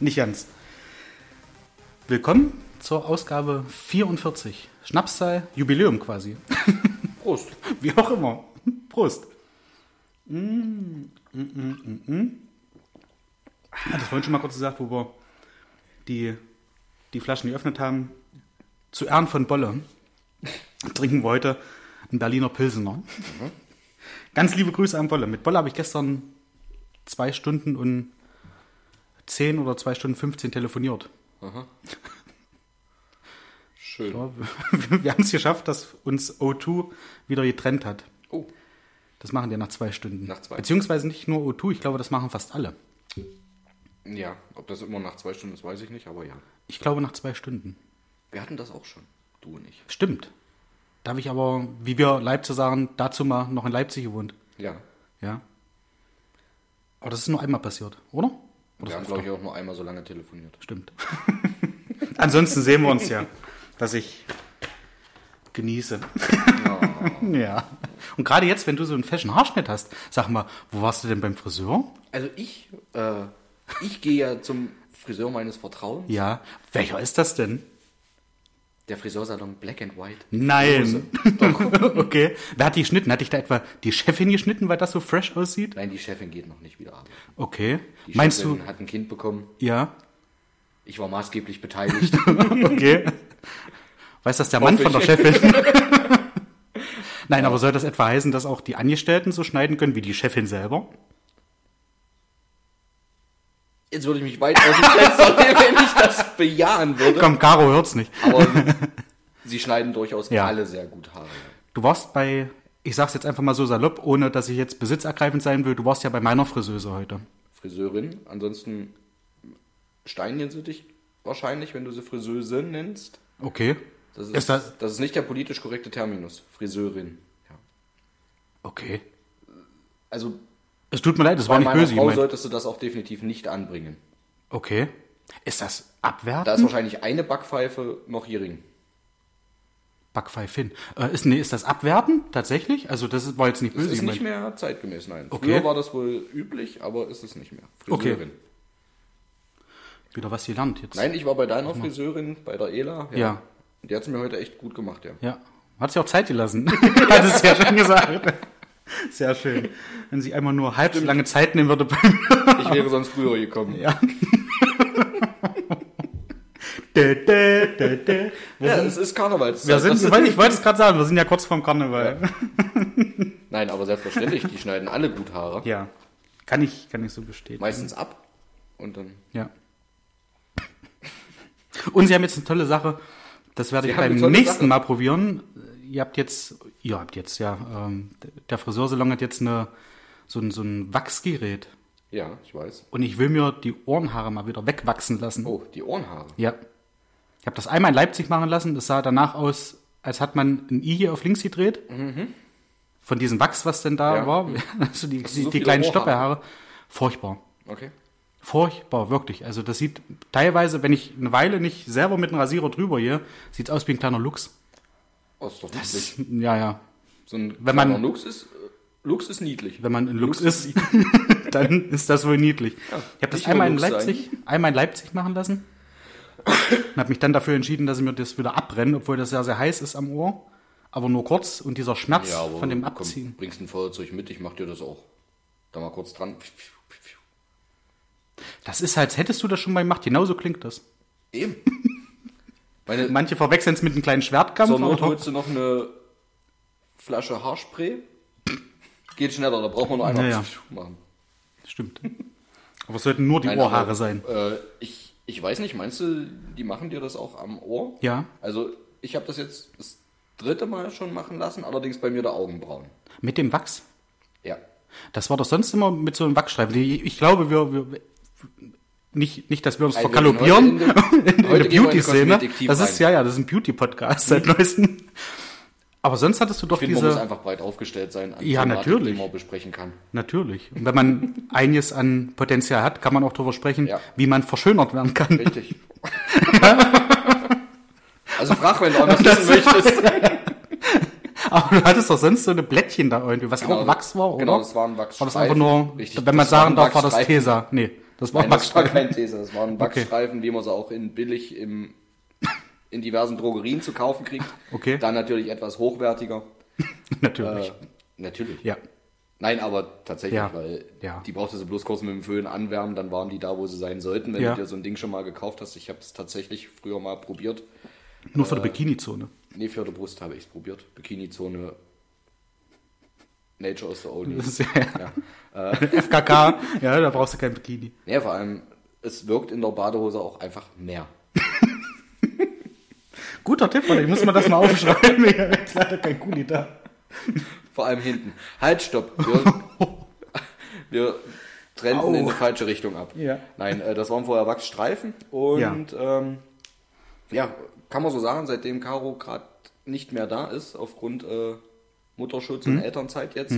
Nicht ganz. Willkommen zur Ausgabe 44. Schnapszahl, Jubiläum quasi. Prost. Wie auch immer. Prost. Mm, mm, mm, mm, mm. Ich hatte vorhin schon mal kurz gesagt, wo wir die, die Flaschen geöffnet haben. Zu Ehren von Bolle trinken wir heute einen Berliner Pilsener. Ganz liebe Grüße an Bolle. Mit Bolle habe ich gestern zwei Stunden und 10 oder zwei Stunden 15 telefoniert. Schön. Ja, wir wir haben es geschafft, dass uns O2 wieder getrennt hat. Oh, Das machen die nach zwei Stunden. Nach zwei. Beziehungsweise nicht nur O2, ich glaube, das machen fast alle. ja. Ob das immer nach zwei Stunden ist, weiß ich nicht, aber ja. Ich glaube nach zwei Stunden. Wir hatten das auch schon. Du und ich. Stimmt. Da habe ich aber, wie wir Leipzig sagen, dazu mal noch in Leipzig gewohnt. Ja. Ja. Aber das ist nur einmal passiert, oder? Oder Wir haben, glaube ich, auch nur einmal so lange telefoniert. Stimmt. Ansonsten sehen wir uns ja, dass ich genieße. ja. Und gerade jetzt, wenn du so einen fashion Haarschnitt hast, sag mal, wo warst du denn beim Friseur? Also ich, äh, ich gehe ja zum Friseur meines Vertrauens. Ja. Welcher ist das denn? Der Friseursalon Black and White. Nein. okay. Wer hat die geschnitten? Hat dich da etwa die Chefin geschnitten, weil das so fresh aussieht? Nein, die Chefin geht noch nicht wieder arbeiten. Okay. Die Meinst Chefin du? hat ein Kind bekommen. Ja. Ich war maßgeblich beteiligt. Okay. Weiß das der Mann von der. Chefin? Nein, aber soll das etwa heißen, dass auch die Angestellten so schneiden können wie die Chefin selber? Jetzt würde ich mich weit aus dem Fenster lehnen, wenn ich das bejahen würde. Komm, Caro hört's nicht. Aber sie schneiden durchaus Ja. alle sehr gut Haare. Du warst bei, ich sag's jetzt einfach mal so salopp, ohne dass ich jetzt besitzergreifend sein will, du warst ja bei meiner Friseuse heute. Friseurin. Ansonsten steinigen sie dich wahrscheinlich, wenn du sie Friseuse nennst. Okay. Das ist, Ist das- das ist nicht der politisch korrekte Terminus. Friseurin. Ja. Okay. Also Es tut mir leid, das bei war nicht böse Frau gemeint. solltest du das auch definitiv nicht anbringen. Okay. Ist das abwertend? Da ist wahrscheinlich eine Backpfeife noch Hering. Backpfeifin. Äh, ist, nee, ist das abwertend tatsächlich? Also das war jetzt nicht Das böse ist nicht mehr zeitgemäß, nein. Okay. Früher war das wohl üblich, aber ist es nicht mehr. Okay. Friseurin. Wieder was gelernt jetzt. Nein, ich war bei deiner Friseurin, bei der Ela. Ja. Die hat es mir heute echt gut gemacht, ja. Ja. Hat sie auch Zeit gelassen. Hat es ja schon gesagt. Sehr schön. Wenn sie einmal nur halb so lange Zeit nehmen würde bei mir. Ich wäre sonst früher gekommen. Ja. Dä, dä, dä. Wir Ja, sind, es ist Karnevalszeit. wir sind, Das- ich wollte- es gerade sagen, wir sind ja kurz vorm Karneval. Nein, aber selbstverständlich, die schneiden alle gut Haare. Ja. Kann ich, kann ich so bestätigen. Meistens ab und dann. Ja. Und sie haben jetzt eine tolle Sache, das werde Sie ich beim nächsten Sache. Mal probieren. Ihr habt jetzt, ihr habt jetzt, ja, ähm, der Friseursalon hat jetzt eine, so ein, so ein Wachsgerät. Ja, ich weiß. Und ich will mir die Ohrenhaare mal wieder wegwachsen lassen. Oh, die Ohrenhaare. Ja. Ich habe das einmal in Leipzig machen lassen. Das sah danach aus, als hat man ein I hier auf links gedreht. Von diesem Wachs, was denn da Ja. war. Also die, die, so die kleinen? Stoppelhaare. Furchtbar. Okay. Furchtbar, wirklich. Also das sieht teilweise, wenn ich eine Weile nicht selber mit einem Rasierer drüber gehe, sieht aus wie ein kleiner Luchs. Oh, ist doch Das, niedlich. ja, ja. So ein wenn man- Lux ist, Lux ist niedlich. Wenn man ein Luchs, Luchs ist, dann ist das wohl niedlich. ich habe das einmal in Leipzig, einmal in Leipzig machen lassen und habe mich dann dafür entschieden, dass ich mir das wieder abbrenne, obwohl das sehr, sehr heiß ist am Ohr. Aber nur kurz und dieser Schmerz von dem komm, Abziehen. bringst ein Feuerzeug mit, ich mach dir das auch. Da mal kurz dran. Das ist halt, hättest du das schon mal gemacht, genauso klingt das. Eben. Meine, Manche verwechseln es mit einem kleinen Schwertkampf. zur Not holst du noch eine Flasche Haarspray. Geht schneller, da braucht man nur einmal Ja, ja. machen. Stimmt. Aber es sollten nur die Nein, Ohrhaare aber, sein. Äh, ich, ich weiß nicht, meinst du, die machen dir das auch am Ohr? Ja. Also ich habe das jetzt das dritte Mal schon machen lassen, allerdings bei mir der Augenbrauen. Mit dem Wachs. Ja. Das war doch sonst immer mit so einem Wachsstreifen. Ich, ich glaube, wir, wir nicht, nicht, dass wir uns Also heute in der Beauty-Szene. Das ist. Mhm. ja, ja, das ist ein Beauty-Podcast seit neuestem. Aber sonst hattest du doch Ich finde, man muss diese. einfach breit aufgestellt sein an Ja, Thematik, natürlich. die man besprechen kann. Natürlich. Und wenn man einiges an Potenzial hat, kann man auch darüber sprechen, Ja. wie man verschönert werden kann. Richtig. Also frag, wenn du auch was wissen möchtest. Aber du hattest doch sonst so eine Blättchen da irgendwie, was auch Wachs war, oder? Genau, das waren Wachsstreifen. War das einfach nur, Richtig, wenn man sagen darf, war das. Tesa. Nee, das war Nein, das war Wachsstreifen. kein Tesa, das waren Wachsstreifen, wie man sie auch in billig im, in diversen Drogerien zu kaufen kriegt. Okay. Dann natürlich etwas hochwertiger. Natürlich. Äh, natürlich. ja. Nein, aber tatsächlich, Ja. weil Ja. die brauchte sie bloß kurz mit dem Föhn anwärmen, dann waren die da, wo sie sein sollten, wenn Ja. du dir so ein Ding schon mal gekauft hast. Ich habe es tatsächlich früher mal probiert. Nur für die Bikini-Zone. Nee, für die Brust habe ich es probiert. Bikini-Zone. Nature is the only. Ja, Ja. FKK, ja, da brauchst du kein Bikini. ja, vor allem, es wirkt in der Badehose auch einfach mehr. Guter Tipp, oder? Ich muss mir das mal aufschreiben. Ich habe jetzt leider kein Kuli da. Vor allem hinten. Halt, stopp. Wir, wir trennten Au. in die falsche Richtung ab. Ja. Nein, äh, das waren vorher Wachsstreifen und ja, ähm, ja kann man so sagen, seitdem Caro gerade nicht mehr da ist, aufgrund äh, Mutterschutz Hm. und Elternzeit jetzt,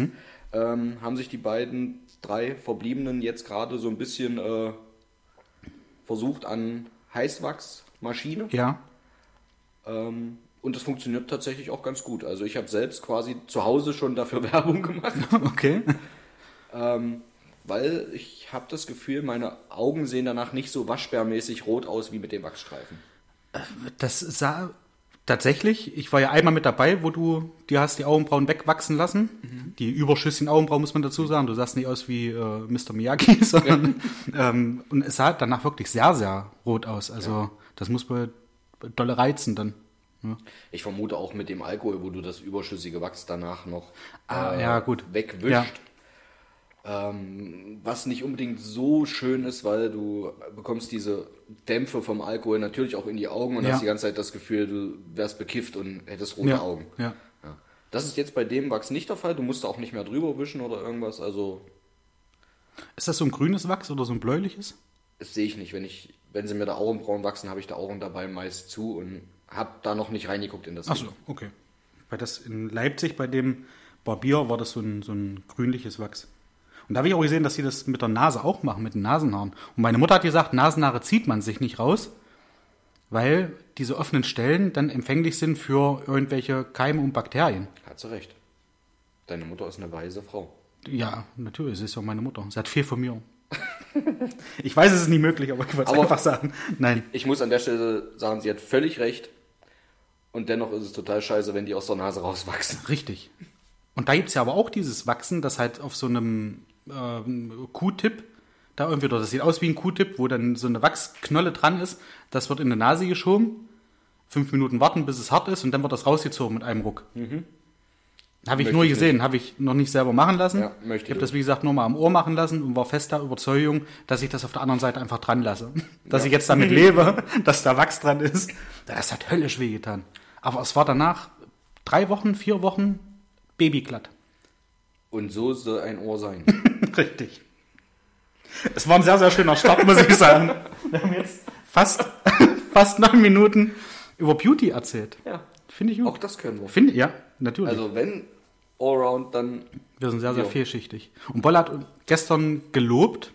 ähm, haben sich die beiden drei Verbliebenen jetzt gerade so ein bisschen äh, versucht an Heißwachsmaschine. Ja. Ähm, und das funktioniert tatsächlich auch ganz gut. Also ich habe selbst quasi zu Hause schon dafür Werbung gemacht. Okay. Ähm, weil ich habe das Gefühl, meine Augen sehen danach nicht so waschbärmäßig rot aus wie mit dem Wachsstreifen. Das sah tatsächlich, ich war ja einmal mit dabei, wo du dir hast die Augenbrauen wegwachsen lassen. Die überschüssigen Augenbrauen muss man dazu sagen. Du sahst nicht aus wie äh, Mr. Miyagi, sondern ähm, und es sah danach wirklich sehr, sehr rot aus. Also das muss wohl dolle reizen dann. Ja. Ich vermute auch mit dem Alkohol, wo du das überschüssige Wachs danach noch Ah, ja, gut. wegwischt. Ähm, was nicht unbedingt so schön ist, weil du bekommst diese Dämpfe vom Alkohol natürlich auch in die Augen und Ja. hast die ganze Zeit das Gefühl, du wärst bekifft und hättest rote Ja, Augen. ja. Ja. Das ist jetzt bei dem Wachs nicht der Fall. Du musst da auch nicht mehr drüber wischen oder irgendwas. Also Ist das so ein grünes Wachs oder so ein bläuliches? Das sehe ich nicht. Wenn ich, wenn sie mir da Augenbrauen wachsen, habe ich da Augen dabei meist zu und habe da noch nicht reingeguckt in das. Achso, okay. Bei das in Leipzig, bei dem Barbier, war das so ein, so ein grünliches Wachs. Und da habe ich auch gesehen, dass sie das mit der Nase auch machen, mit den Nasenhaaren. Und meine Mutter hat gesagt, Nasenhaare zieht man sich nicht raus, weil diese offenen Stellen dann empfänglich sind für irgendwelche Keime und Bakterien. Hat sie recht. Deine Mutter ist eine weise Frau. Ja, natürlich, sie ist ja meine Mutter. Sie hat viel von mir. ich weiß, es ist nicht möglich, aber ich wollte es einfach sagen. Nein. Ich muss an der Stelle sagen, sie hat völlig recht. Und dennoch ist es total scheiße, wenn die aus der Nase rauswachsen. Richtig. Und da gibt es ja aber auch dieses Wachsen, das halt auf so einem ähm, Q-Tip, da irgendwie, oder das sieht aus wie ein Q-Tip, wo dann so eine Wachsknolle dran ist, das wird in die Nase geschoben, fünf Minuten warten, bis es hart ist und dann wird das rausgezogen mit einem Ruck. Habe ich Mhm. Möchte nur gesehen, habe ich noch nicht selber machen lassen. Ja, möchte ich habe das, wie gesagt, nur mal am Ohr machen lassen und war fester Überzeugung, dass ich das auf der anderen Seite einfach dran lasse. Dass ich jetzt damit lebe, dass da Wachs dran ist. Das hat höllisch wehgetan. Aber es war danach drei Wochen, vier Wochen babyglatt. Und so soll ein Ohr sein. Richtig. Es war ein sehr, sehr schöner Start, muss ich sagen. Wir haben jetzt fast, fast neun Minuten über Beauty erzählt. ja. Finde ich Auch gut. das können wir. Finde, ja, natürlich. Also wenn Allround, dann Wir sind sehr, sehr Jo. vielschichtig. Und Boll hat gestern gelobt,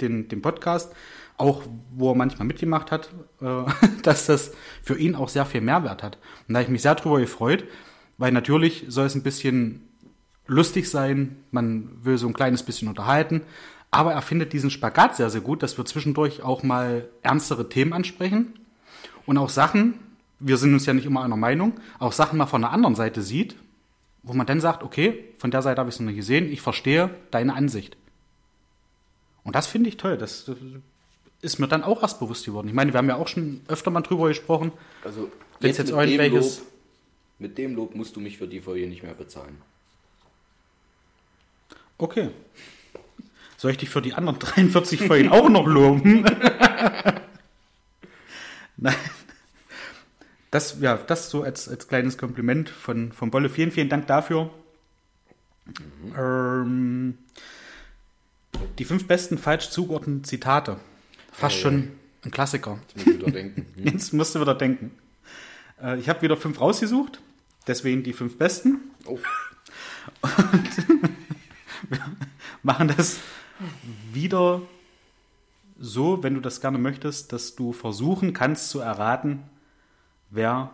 den, den Podcast, auch wo er manchmal mitgemacht hat, äh, dass das für ihn auch sehr viel Mehrwert hat. Und da habe ich mich sehr drüber gefreut, weil natürlich soll es ein bisschen lustig sein, man will so ein kleines bisschen unterhalten, aber er findet diesen Spagat sehr, sehr gut, dass wir zwischendurch auch mal ernstere Themen ansprechen und auch Sachen, wir sind uns ja nicht immer einer Meinung, auch Sachen mal von der anderen Seite sieht, wo man dann sagt, okay, von der Seite habe ich es noch nicht gesehen, ich verstehe deine Ansicht. Und das finde ich toll. Das ist mir dann auch erst bewusst geworden. Ich meine, wir haben ja auch schon öfter mal drüber gesprochen. Also Wenn's jetzt mit dem Lob, mit dem Lob musst du mich für die Folge nicht mehr bezahlen. Okay. Soll ich dich für die anderen 43 Folgen auch noch loben? Nein. Das, ja, das so als, als kleines Kompliment von, von Bolle. Vielen, vielen Dank dafür. Ähm, die fünf besten falsch zugeordneten Zitate. Fast ja. schon ein Klassiker. Jetzt muss ich wieder denken. Hm? Jetzt musst du wieder denken. Äh, ich habe wieder fünf rausgesucht. Deswegen die fünf besten. Oh, machen das wieder so, wenn du das gerne möchtest, dass du versuchen kannst zu erraten, wer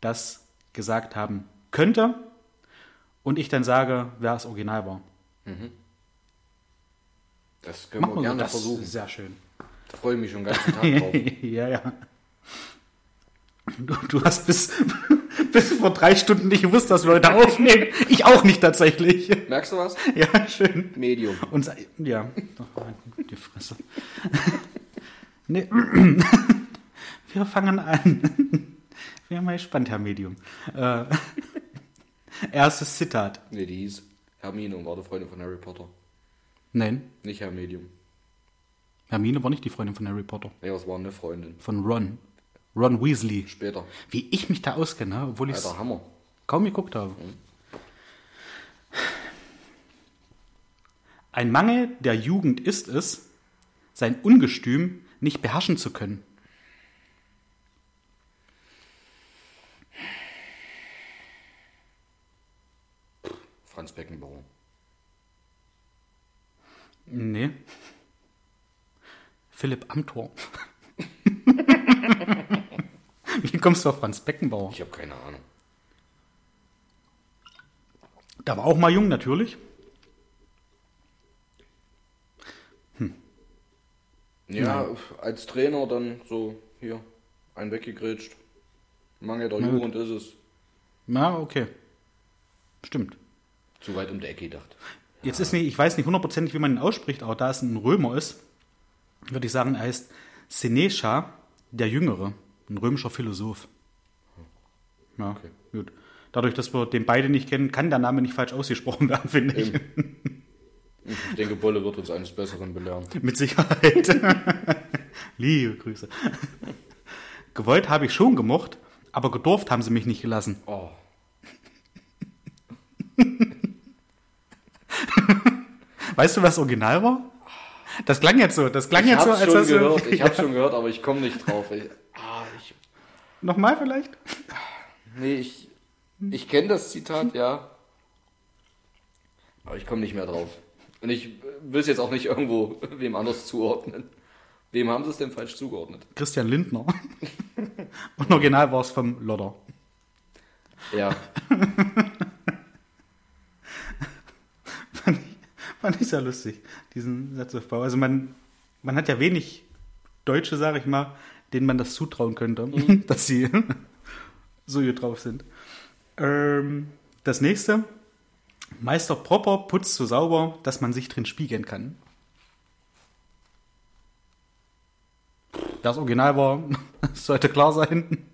das gesagt haben könnte und ich dann sage, wer das Original war. Das können Machen wir wir gerne das versuchen. Sehr schön. Da freue ich mich schon den ganzen Tag drauf. ja, ja. Du, du hast bis, bis vor drei Stunden nicht gewusst, dass wir heute aufnehmen. Ich auch nicht tatsächlich. Merkst du was? Ja, schön. Medium. Und ja, Ach, die Fresse. Nee. Wir fangen an. Wir haben mal gespannt, Herr Medium. Äh, erstes Zitat. Nee, die hieß Hermine und war die Freundin von Harry Potter. Nein, Nicht Herr Medium. Hermine war nicht die Freundin von Harry Potter. Nee, das war eine Freundin. Von Ron. Ron Weasley. Später. Wie ich mich da auskenne, obwohl ich es Hammer. kaum geguckt habe. Ein Mangel der Jugend ist es, sein Ungestüm nicht beherrschen zu können. Franz Beckenbauer. Nee. Philipp Amthor. Wie kommst du auf Franz Beckenbauer? Ich habe keine Ahnung. Da war auch mal jung, natürlich. Ja, als Trainer dann so hier ein weggegrätscht. Mangel der. Jugend ist es. Na, okay. Stimmt. Zu weit um die Ecke gedacht. Jetzt ist nicht, ich weiß nicht hundertprozentig, wie man ihn ausspricht, aber da es ein Römer ist, würde ich sagen, er heißt Seneca der Jüngere, ein römischer Philosoph. Ja, Okay. gut. Dadurch, dass wir den beide nicht kennen, kann der Name nicht falsch ausgesprochen werden, finde ich. Ich denke, Bolle wird uns eines Besseren belehren. Mit Sicherheit. Liebe Grüße. Gewollt habe ich schon gemocht, aber gedurft haben sie mich nicht gelassen. Oh. Weißt du, was Original war? Das klang jetzt so. Das klang Ich jetzt so, als schon hast du- gehört, ich hab's schon gehört, aber ich komme nicht drauf. Ich, Nochmal vielleicht? nee, ich, ich kenne das Zitat, ja. Aber ich komme nicht mehr drauf. Und ich will es jetzt auch nicht irgendwo wem anders zuordnen. Wem haben sie es denn falsch zugeordnet? Christian Lindner. Und original war es vom Lodder. Ja, Fand ich sehr lustig, diesen Satzaufbau. Also man, man hat ja wenig Deutsche, sage ich mal, denen man das zutrauen könnte, dass sie so hier drauf sind. Ähm, das nächste. Meister Propper putzt so sauber, dass man sich drin spiegeln kann. Das Original war, sollte klar sein.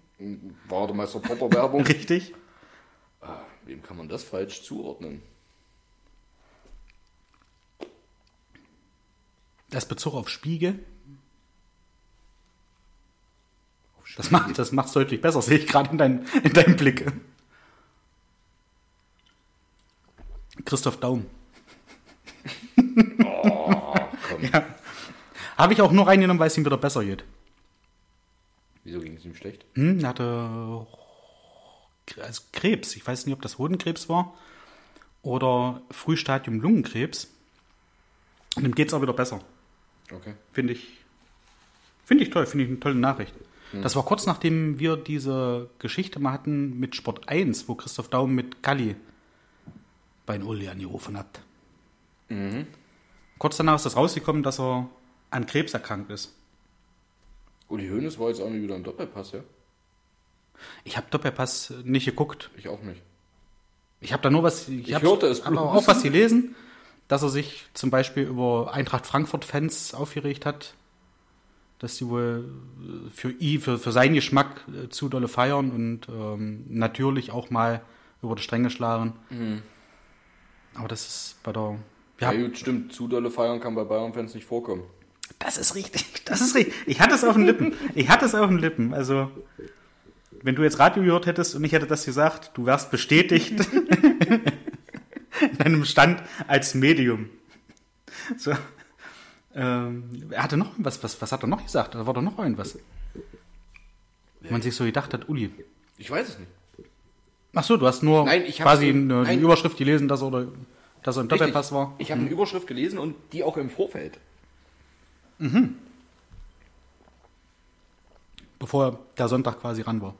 war der Meister Popper Werbung. Richtig. Wem kann man das falsch zuordnen? Das Bezug auf Spiegel. Das macht das macht's deutlich besser, sehe ich gerade in, dein, in deinem Blick. Christoph Daum. Komm, Ja. Habe ich auch nur reingenommen, weil es ihm wieder besser geht. wieso ging es ihm schlecht? Hm, er hatte also Krebs. Ich weiß nicht, ob das Hodenkrebs war oder Frühstadium Lungenkrebs. Und ihm geht es auch wieder besser. Okay. Finde ich, finde ich toll, finde ich eine tolle Nachricht. Das war kurz nachdem wir diese Geschichte mal hatten mit Sport 1, wo Christoph Daum mit Kalli bei Uli angerufen hat. Kurz danach ist das rausgekommen, dass er an Krebs erkrankt ist. Uli Hoeneß war jetzt auch nicht wieder im Doppelpass, ja? Ich habe Doppelpass nicht geguckt. Ich auch nicht. Ich habe da nur was, ich, Ich hörte es aber auch was gelesen, dass er sich zum Beispiel über Eintracht Frankfurt-Fans aufgeregt hat, dass sie wohl äh, für ihn, für, für seinen Geschmack äh, zu dolle feiern und ähm, natürlich auch mal über die Stränge schlagen. Aber das ist bei der. Ja, Ja, gut, stimmt. Zu dolle Feiern kann bei Bayern-Fans nicht vorkommen. das ist richtig. Das ist richtig. Ich hatte es auf den Lippen. Ich hatte es auf den Lippen. Also, wenn du jetzt Radio gehört hättest und ich hätte das gesagt, du wärst bestätigt in deinem Stand als Medium. So. Ähm, er hatte noch was, was, was hat er noch gesagt? Da war doch noch irgendwas. Wo man sich so gedacht hat, Uli. Ich weiß es nicht. Ach so, du hast nur Nein, quasi in- eine, die nein. Überschrift gelesen, dass er, oder, dass er ein Doppelpass war. Ich habe eine Überschrift gelesen und die auch im Vorfeld. bevor der Sonntag quasi ran war.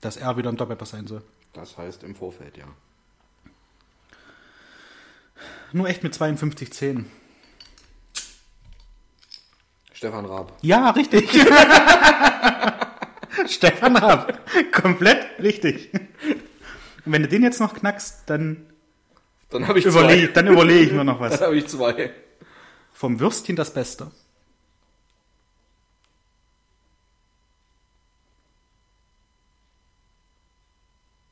Dass er wieder im Doppelpass sein soll. Das heißt im Vorfeld, ja. Nur echt mit 52 Zähnen. Stefan Raab. Ja, richtig. Stefan Raab. Komplett richtig. Und wenn du den jetzt noch knackst, dann Dann habe ich überlege zwei. dann überlege ich mir noch was. Dann habe ich zwei. Vom Würstchen das Beste.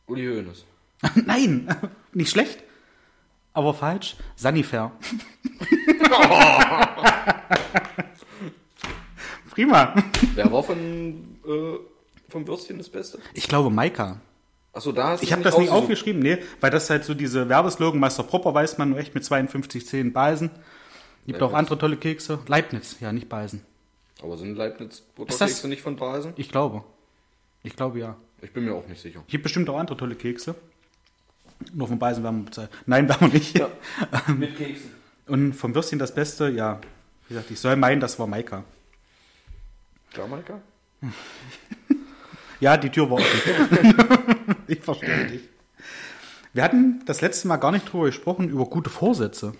Uli Hoeneß. Nein, nicht schlecht, aber falsch. Sanifair. Prima. Wer war von, äh, vom Würstchen das Beste? Ich glaube Maika. Achso, da hast du Ich habe das nicht aufgeschrieben, nee, weil das halt so diese Werbeslogan Meister Propper weiß man nur echt mit 52 Zähnen Balsen. Gibt auch Leibniz. andere tolle Kekse. Leibniz, ja, nicht Balsen. Aber sind Leibniz Ist Butterkekse das- nicht von Basen? Ich glaube. Ich glaube ja. Ich bin mir auch nicht sicher. Es gibt bestimmt auch andere tolle Kekse. Nur von Balsen werden wir bezahlt. Nein, werden wir nicht. Mit Keksen. Und vom Würstchen das Beste, ja. Wie gesagt, ich soll meinen, das war Maika. Jamaika? Ja, die Tür war offen. ich verstehe dich. Wir hatten das letzte Mal gar nicht drüber gesprochen, über gute Vorsätze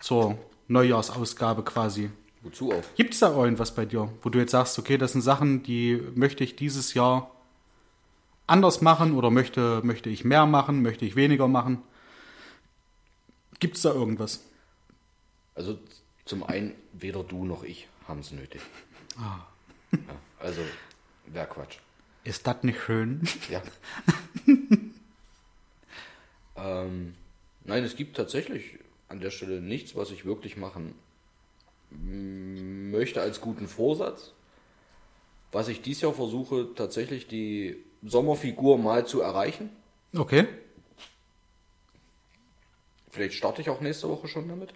zur Neujahrsausgabe quasi. Wozu auf? Gibt es da irgendwas bei dir, wo du jetzt sagst, okay, das sind Sachen, die möchte ich dieses Jahr anders machen oder möchte, möchte ich mehr machen, möchte ich weniger machen? Gibt es da irgendwas? Also zum einen, weder du noch ich haben es nötig. Ah. Ja, also, wäre Quatsch. Ist das nicht schön? Ja. ähm, nein, es gibt tatsächlich an der Stelle nichts, was ich wirklich machen möchte als guten Vorsatz. Was ich dieses Jahr versuche, tatsächlich die Sommerfigur mal zu erreichen. Okay. Vielleicht starte ich auch nächste Woche schon damit.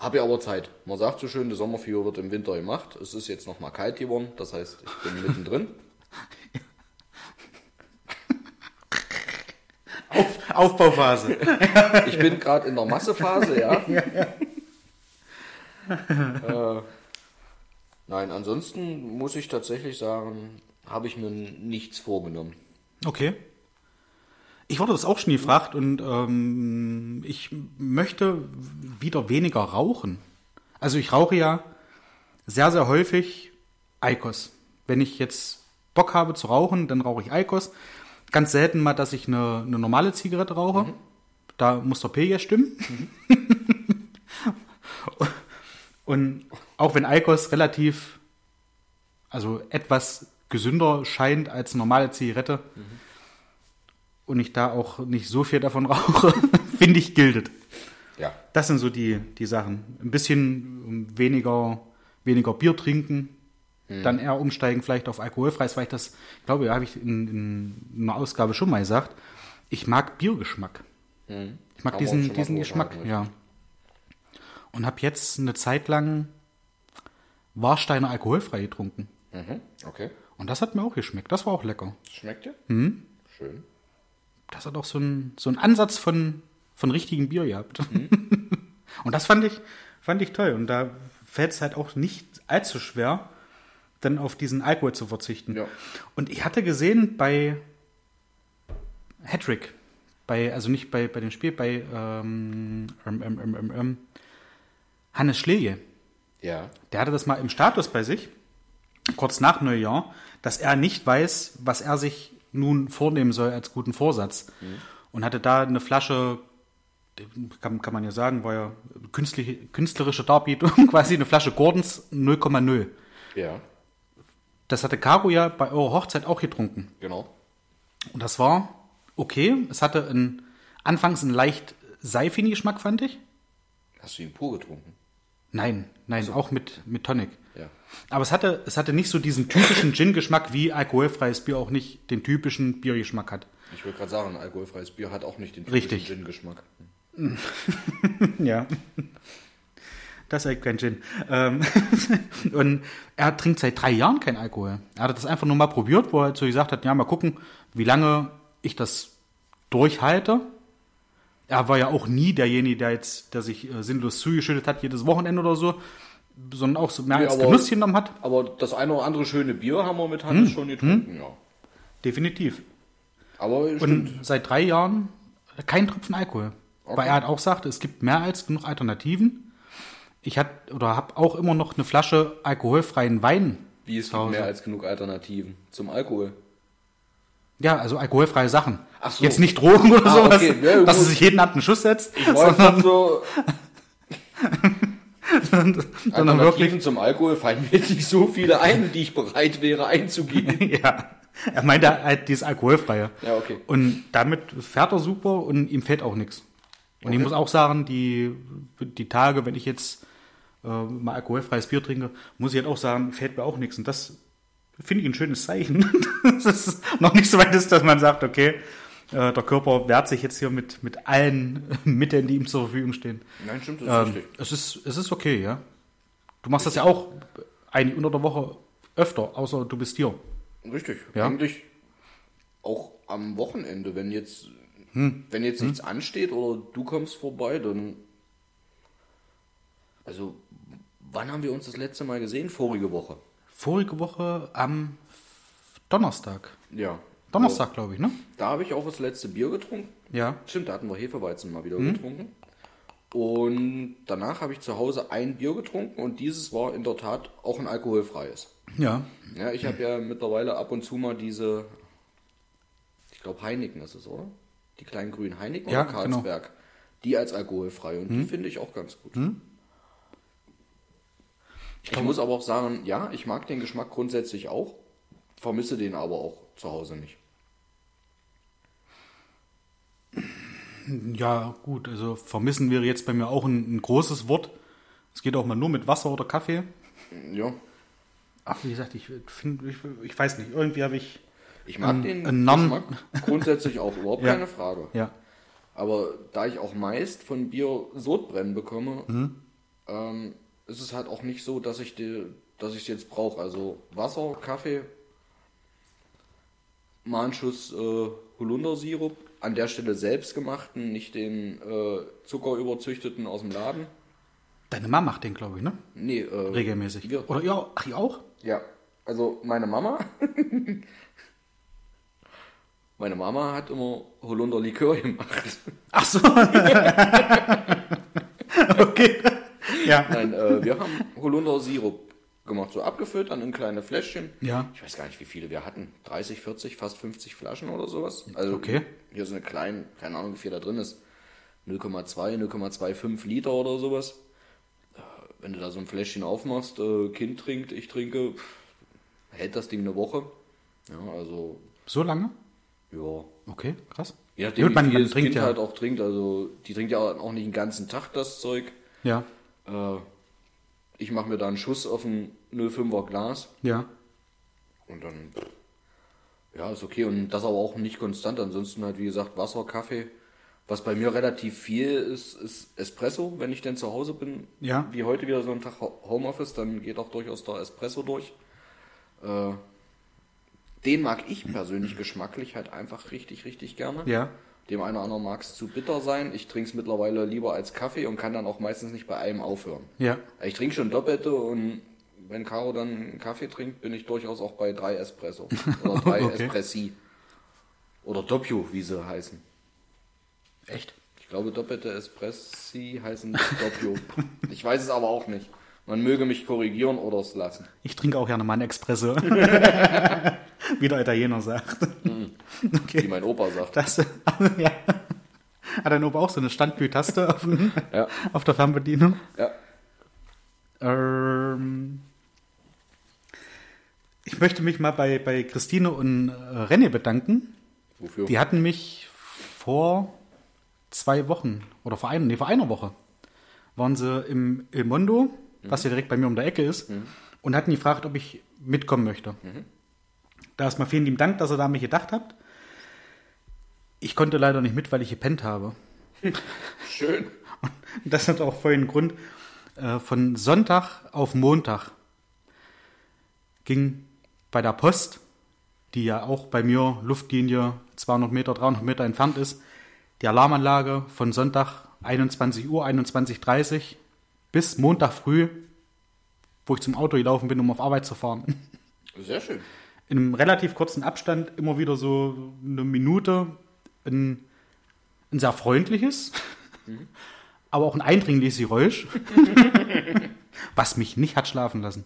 Habe ja aber Zeit. Man sagt so schön, die Sommerfigur wird im Winter gemacht. Es ist jetzt noch mal kalt geworden, das heißt, ich bin mittendrin. Auf, Aufbauphase. Ich bin gerade in der Massephase, ja. äh, nein, ansonsten muss ich tatsächlich sagen, habe ich mir nichts vorgenommen. Okay. Ich wurde das auch schon gefragt und ähm, ich möchte wieder weniger rauchen. Also ich rauche ja sehr, sehr häufig Eikos. Wenn ich jetzt Bock habe zu rauchen, dann rauche ich Eikos. Ganz selten mal, dass ich eine, eine normale Zigarette rauche. Da muss der P ja stimmen. und auch wenn Eikos relativ, also etwas gesünder scheint als normale Zigarette, und ich da auch nicht so viel davon rauche, finde ich, gildet. Ja, Das sind so die, die Sachen. Ein bisschen weniger, weniger Bier trinken, dann eher umsteigen vielleicht auf alkoholfreies, weil ich das, ich glaube, ja, habe ich in, in einer Ausgabe schon mal gesagt, ich mag Biergeschmack. Ich mag Haben diesen, diesen Geschmack, ja. Und habe jetzt eine Zeit lang Warsteiner alkoholfrei getrunken. mhm. okay. Und das hat mir auch geschmeckt. Das war auch lecker. Schmeckt dir? Mhm. Schön. Das hat auch so einen, so einen Ansatz von, von richtigem Bier gehabt. Und das fand ich, fand ich toll. Und da fällt es halt auch nicht allzu schwer, dann auf diesen Alkohol zu verzichten. Ja. Und ich hatte gesehen bei Hattrick, bei, also nicht bei, bei dem Spiel, bei ähm, ähm, ähm, ähm, ähm, ähm, Hannes Schläge. Ja. Der hatte das mal im Status bei sich, kurz nach Neujahr, dass er nicht weiß, was er sich nun vornehmen soll als guten Vorsatz. Und hatte da eine Flasche, kann, kann man ja sagen, war ja künstlerische Darbietung, quasi eine Flasche Gordons 0,0. Ja, Das hatte Caro ja bei eurer Hochzeit auch getrunken. genau. Und das war okay. Es hatte einen, anfangs einen leicht seifigen Geschmack, fand ich. Hast du ihn pur getrunken? Nein, nein, auch mit, mit Tonic. Ja. Aber es hatte, es hatte nicht so diesen typischen Gin-Geschmack, wie alkoholfreies Bier auch nicht den typischen Biergeschmack hat. Ich wollte gerade sagen, alkoholfreies Bier hat auch nicht den Richtig. Gin-Geschmack. Ja. Das ist kein Gin. Ähm, und er trinkt seit drei Jahren kein Alkohol. Er hat das einfach nur mal probiert, wo er halt so gesagt hat, ja, mal gucken, wie lange ich das durchhalte. Er war ja auch nie derjenige, der jetzt, der sich äh, sinnlos zugeschüttet hat, jedes Wochenende oder so, sondern auch so mehr Nee, als aber- Genuss genommen hat. Aber das eine oder andere schöne Bier haben wir mit Hannes schon getrunken, ja. Definitiv. Aber stimmt. Und seit drei Jahren kein Tropfen Alkohol. Weil er halt auch sagte, es gibt mehr als genug Alternativen. Ich hatte oder habe auch immer noch eine Flasche alkoholfreien Wein. Wie es gibt mehr als genug Alternativen zum Alkohol. Ja, also alkoholfreie Sachen. Ach so. Jetzt nicht Drogen oder Ah, sowas, okay. Ja, dass er sich jeden Abend einen Schuss setzt, Ich jetzt so, sondern wirklich, Alternativen zum Alkohol fallen mir nicht so viele ein, die ich bereit wäre einzugehen. ja. Er meinte halt dieses alkoholfreie. Ja, okay. Und damit fährt er super und ihm fehlt auch nichts. Und ich Okay. muss auch sagen, die, die Tage, wenn ich jetzt äh, mal alkoholfreies Bier trinke, muss ich halt auch sagen, fehlt mir auch nichts. Und das finde ich ein schönes Zeichen. dass es noch nicht so weit ist, dass man sagt, okay, äh, der Körper wehrt sich jetzt hier mit, mit allen Mitteln, die ihm zur Verfügung stehen. Nein, stimmt, das ist Ähm, richtig. es, ist, es ist okay, ja. Du machst das ja auch eigentlich unter der Woche öfter, außer du bist hier. Richtig. Ja. Eigentlich auch am Wochenende, wenn jetzt, Hm. wenn jetzt nichts ansteht oder du kommst vorbei, dann. Also, wann haben wir uns das letzte Mal gesehen? Vorige Woche. Vorige Woche am Donnerstag. Ja. Donnerstag, glaube ich, ne? Da habe ich auch das letzte Bier getrunken. Ja. Stimmt, da hatten wir Hefeweizen mal wieder Mhm. getrunken. Und danach habe ich zu Hause ein Bier getrunken und dieses war in der Tat auch ein alkoholfreies. Ja. Ja, ich habe ja mittlerweile ab und zu mal diese, ich glaube Heineken ist es, oder? Die kleinen grünen Heineken Ja, oder genau. Mhm. Die als alkoholfrei und die finde ich auch ganz gut. Ich muss aber auch sagen, ja, ich mag den Geschmack grundsätzlich auch, vermisse den aber auch zu Hause nicht. Ja, gut, also vermissen wäre jetzt bei mir auch ein, ein großes Wort. Es geht auch mal nur mit Wasser oder Kaffee. Ja, Ach, wie gesagt, ich finde, ich, ich weiß nicht, irgendwie habe ich, ich mag Ähm, den Geschmack grundsätzlich auch, überhaupt Ja. keine Frage. ja, Aber da ich auch meist von Bier Sodbrennen bekomme, Mhm. ähm, ist es halt auch nicht so, dass ich die, dass ich es jetzt brauche. Also Wasser, Kaffee, mal einen Schuss äh, Holundersirup, an der Stelle selbst gemachten, nicht den äh, Zuckerüberzüchteten aus dem Laden. deine Mama macht den, glaube ich, ne? Nee, äh, Regelmäßig. Wir. Oder ja, ach, ihr auch? Ja, also meine Mama. meine Mama hat immer Holunderlikör gemacht. Ach so. okay. Ja. Nein, äh, wir haben Holundersirup gemacht, so abgefüllt, dann in kleine Fläschchen. Ja. Ich weiß gar nicht, wie viele wir hatten. 30, 40, fast 50 Flaschen oder sowas. Also Okay. hier so eine kleine, keine Ahnung, wie viel da drin ist. 0,2, 0,25 Liter oder sowas. Äh, Wenn du da so ein Fläschchen aufmachst, äh, Kind trinkt, ich trinke, hält das Ding eine Woche. Ja, also, So lange? ja. Okay, krass. Je nachdem, Gut, man- wie viel man das trinkt Kind ja. halt auch trinkt. Also, die trinkt ja auch nicht den ganzen Tag das Zeug. Ja, Äh, ich mache mir da einen Schuss auf ein 05er Glas ja. und dann, ja, ist okay. Und das aber auch nicht konstant. Ansonsten halt, wie gesagt, Wasser, Kaffee. Was bei mir relativ viel ist, ist Espresso, wenn ich denn zu Hause bin. Ja. Wie heute wieder so ein Tag Ho- Homeoffice, dann geht auch durchaus der Espresso durch. Äh, den mag ich persönlich geschmacklich halt einfach richtig, richtig gerne. Ja. Dem einen oder anderen mag es zu bitter sein. Ich trinke es mittlerweile lieber als Kaffee und kann dann auch meistens nicht bei einem aufhören. Ja. Ich trinke schon Doppelte und wenn Caro dann einen Kaffee trinkt, bin ich durchaus auch bei drei Espresso. Oder drei Okay. Espressi. Oder Doppio, wie sie heißen. Echt? Ich glaube, doppelte Espressi heißen Doppio. ich weiß es aber auch nicht. Man möge mich korrigieren oder es lassen. Ich trinke auch gerne mal einen Espresso. Wie der Italiener sagt. Wie mein Opa sagt. Das, ja. Hat dein Opa auch so eine Standbütaste auf, Ja. auf der Fernbedienung? Ja. Ähm, ich möchte mich mal bei, bei Christine und äh, René bedanken. Wofür? Die hatten mich vor zwei Wochen oder vor einer, nee, vor einer Woche waren sie im El Mondo, was ja direkt bei mir um der Ecke ist, und hatten gefragt, ob ich mitkommen möchte. Da erstmal vielen lieben Dank, dass ihr da an mich gedacht habt. Ich konnte leider nicht mit, weil ich gepennt habe. Schön. Das hat auch vollen Grund. Äh, Von Sonntag auf Montag ging bei der Post, die ja auch bei mir Luftlinie 200 Meter, 300 Meter entfernt ist, die Alarmanlage von Sonntag 21 Uhr, 21.30 Uhr bis Montag früh, wo ich zum Auto gelaufen bin, um auf Arbeit zu fahren. Sehr schön. In einem relativ kurzen Abstand immer wieder so eine Minute ein, ein sehr freundliches, aber auch ein eindringliches Geräusch, was mich nicht hat schlafen lassen.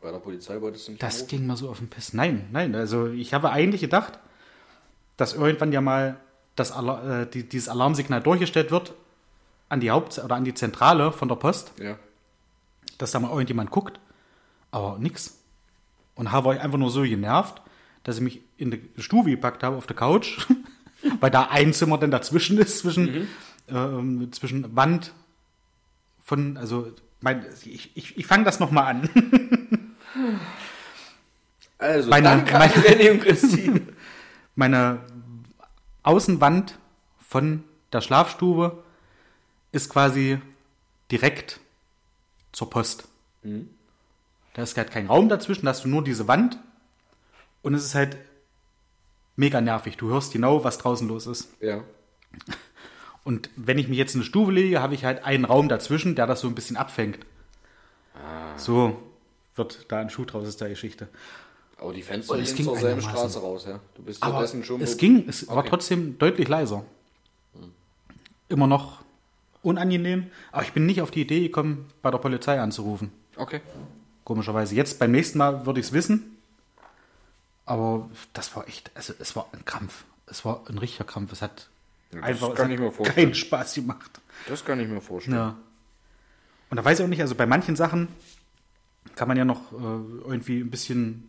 Bei der Polizei wolltest du nicht Das anrufen? ging mal so auf den Piss. Nein, nein. Also ich habe eigentlich gedacht, dass irgendwann ja mal das Alar äh, die, dieses Alarmsignal durchgestellt wird an die Haupt- oder an die Zentrale von der Post, Ja. dass da mal irgendjemand guckt. Aber nix. Und war ich einfach nur so genervt, dass ich mich in die Stube gepackt habe auf der Couch, weil da ein Zimmer dann dazwischen ist, zwischen, ähm, zwischen Wand von, also mein, ich, ich, ich fange das nochmal an. Also, Meine- danke an meine- René und Christine. meine Außenwand von der Schlafstube ist quasi direkt zur Post. Da ist halt kein Raum dazwischen, da hast du nur diese Wand und es ist halt mega nervig. Du hörst genau, was draußen los ist. ja. Und wenn ich mich jetzt in eine Stube lege, habe ich halt einen Raum dazwischen, der das so ein bisschen abfängt. So wird da ein Schuh draus aus der Geschichte. Aber die Fenster Oh, es gehen zur selben. Straße raus, ja. Du bist Aber stattdessen schon. es ging, es war Okay. trotzdem deutlich leiser. Immer noch unangenehm, aber ich bin nicht auf die Idee gekommen, bei der Polizei anzurufen. Okay. Komischerweise. Jetzt beim nächsten Mal würde ich es wissen. Aber das war echt, also es war ein Krampf. Es war ein richtiger Krampf. Es hat das einfach kann es hat keinen Spaß gemacht. Das kann ich mir vorstellen. Ja. Und da weiß ich auch nicht, also bei manchen Sachen kann man ja noch äh, irgendwie ein bisschen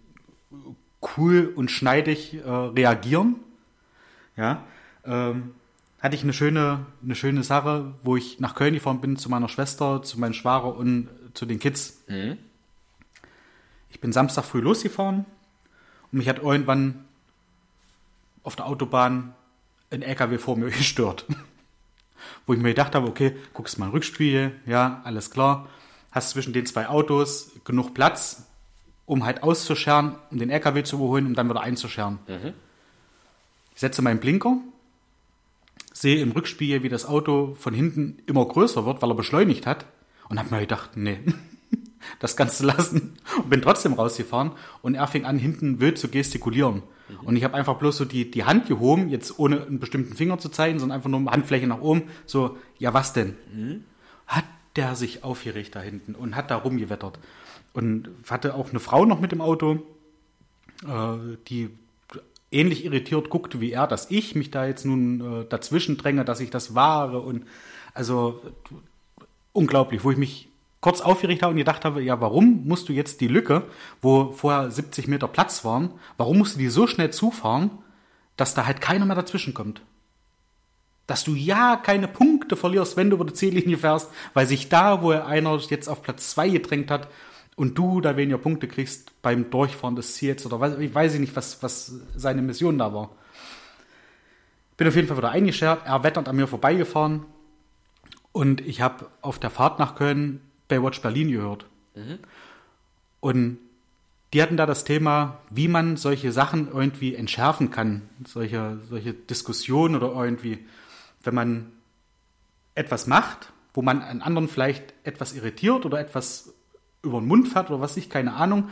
cool und schneidig äh, reagieren. Ja. Ähm, hatte ich eine schöne, eine schöne Sache, wo ich nach Köln gefahren bin zu meiner Schwester, zu meinem Schwager und zu den Kids. Ich bin Samstag früh losgefahren und mich hat irgendwann auf der Autobahn ein LKW vor mir gestört. Wo ich mir gedacht habe, okay, guckst mal Rückspiegel, ja, alles klar. Hast zwischen den zwei Autos genug Platz, um halt auszuscheren, um den LKW zu überholen, um dann wieder einzuscheren. Ich setze meinen Blinker, sehe im Rückspiegel, wie das Auto von hinten immer größer wird, weil er beschleunigt hat. Und habe mir gedacht, nee, das du lassen. Und bin trotzdem rausgefahren. Und er fing an, hinten wild zu gestikulieren. Und ich habe einfach bloß so die, die Hand gehoben, jetzt ohne einen bestimmten Finger zu zeigen, sondern einfach nur Handfläche nach oben. So, ja, was denn? Hat der sich aufgeregt da hinten und hat da rumgewettert. Und hatte auch eine Frau noch mit im Auto, äh, die ähnlich irritiert guckte wie er, dass ich mich da jetzt nun äh, dazwischen dränge, dass ich das wahre und also unglaublich, wo ich mich kurz aufgeregt habe und gedacht habe, ja, warum musst du jetzt die Lücke, wo vorher 70 Meter Platz waren, warum musst du die so schnell zufahren, dass da halt keiner mehr dazwischen kommt? Dass du ja keine Punkte verlierst, wenn du über die Ziellinie fährst, weil sich da, wo einer jetzt auf Platz 2 gedrängt hat und du da weniger Punkte kriegst beim Durchfahren des Ziels oder weiß, ich weiß nicht, was, was seine Mission da war. Bin auf jeden Fall wieder eingeschert, er wettert an mir vorbeigefahren und ich habe auf der Fahrt nach Köln Baywatch Berlin gehört. Und die hatten da das Thema, wie man solche Sachen irgendwie entschärfen kann, solche, solche Diskussionen oder irgendwie, wenn man etwas macht, wo man einen anderen vielleicht etwas irritiert oder etwas über den Mund fährt oder was ich, keine Ahnung,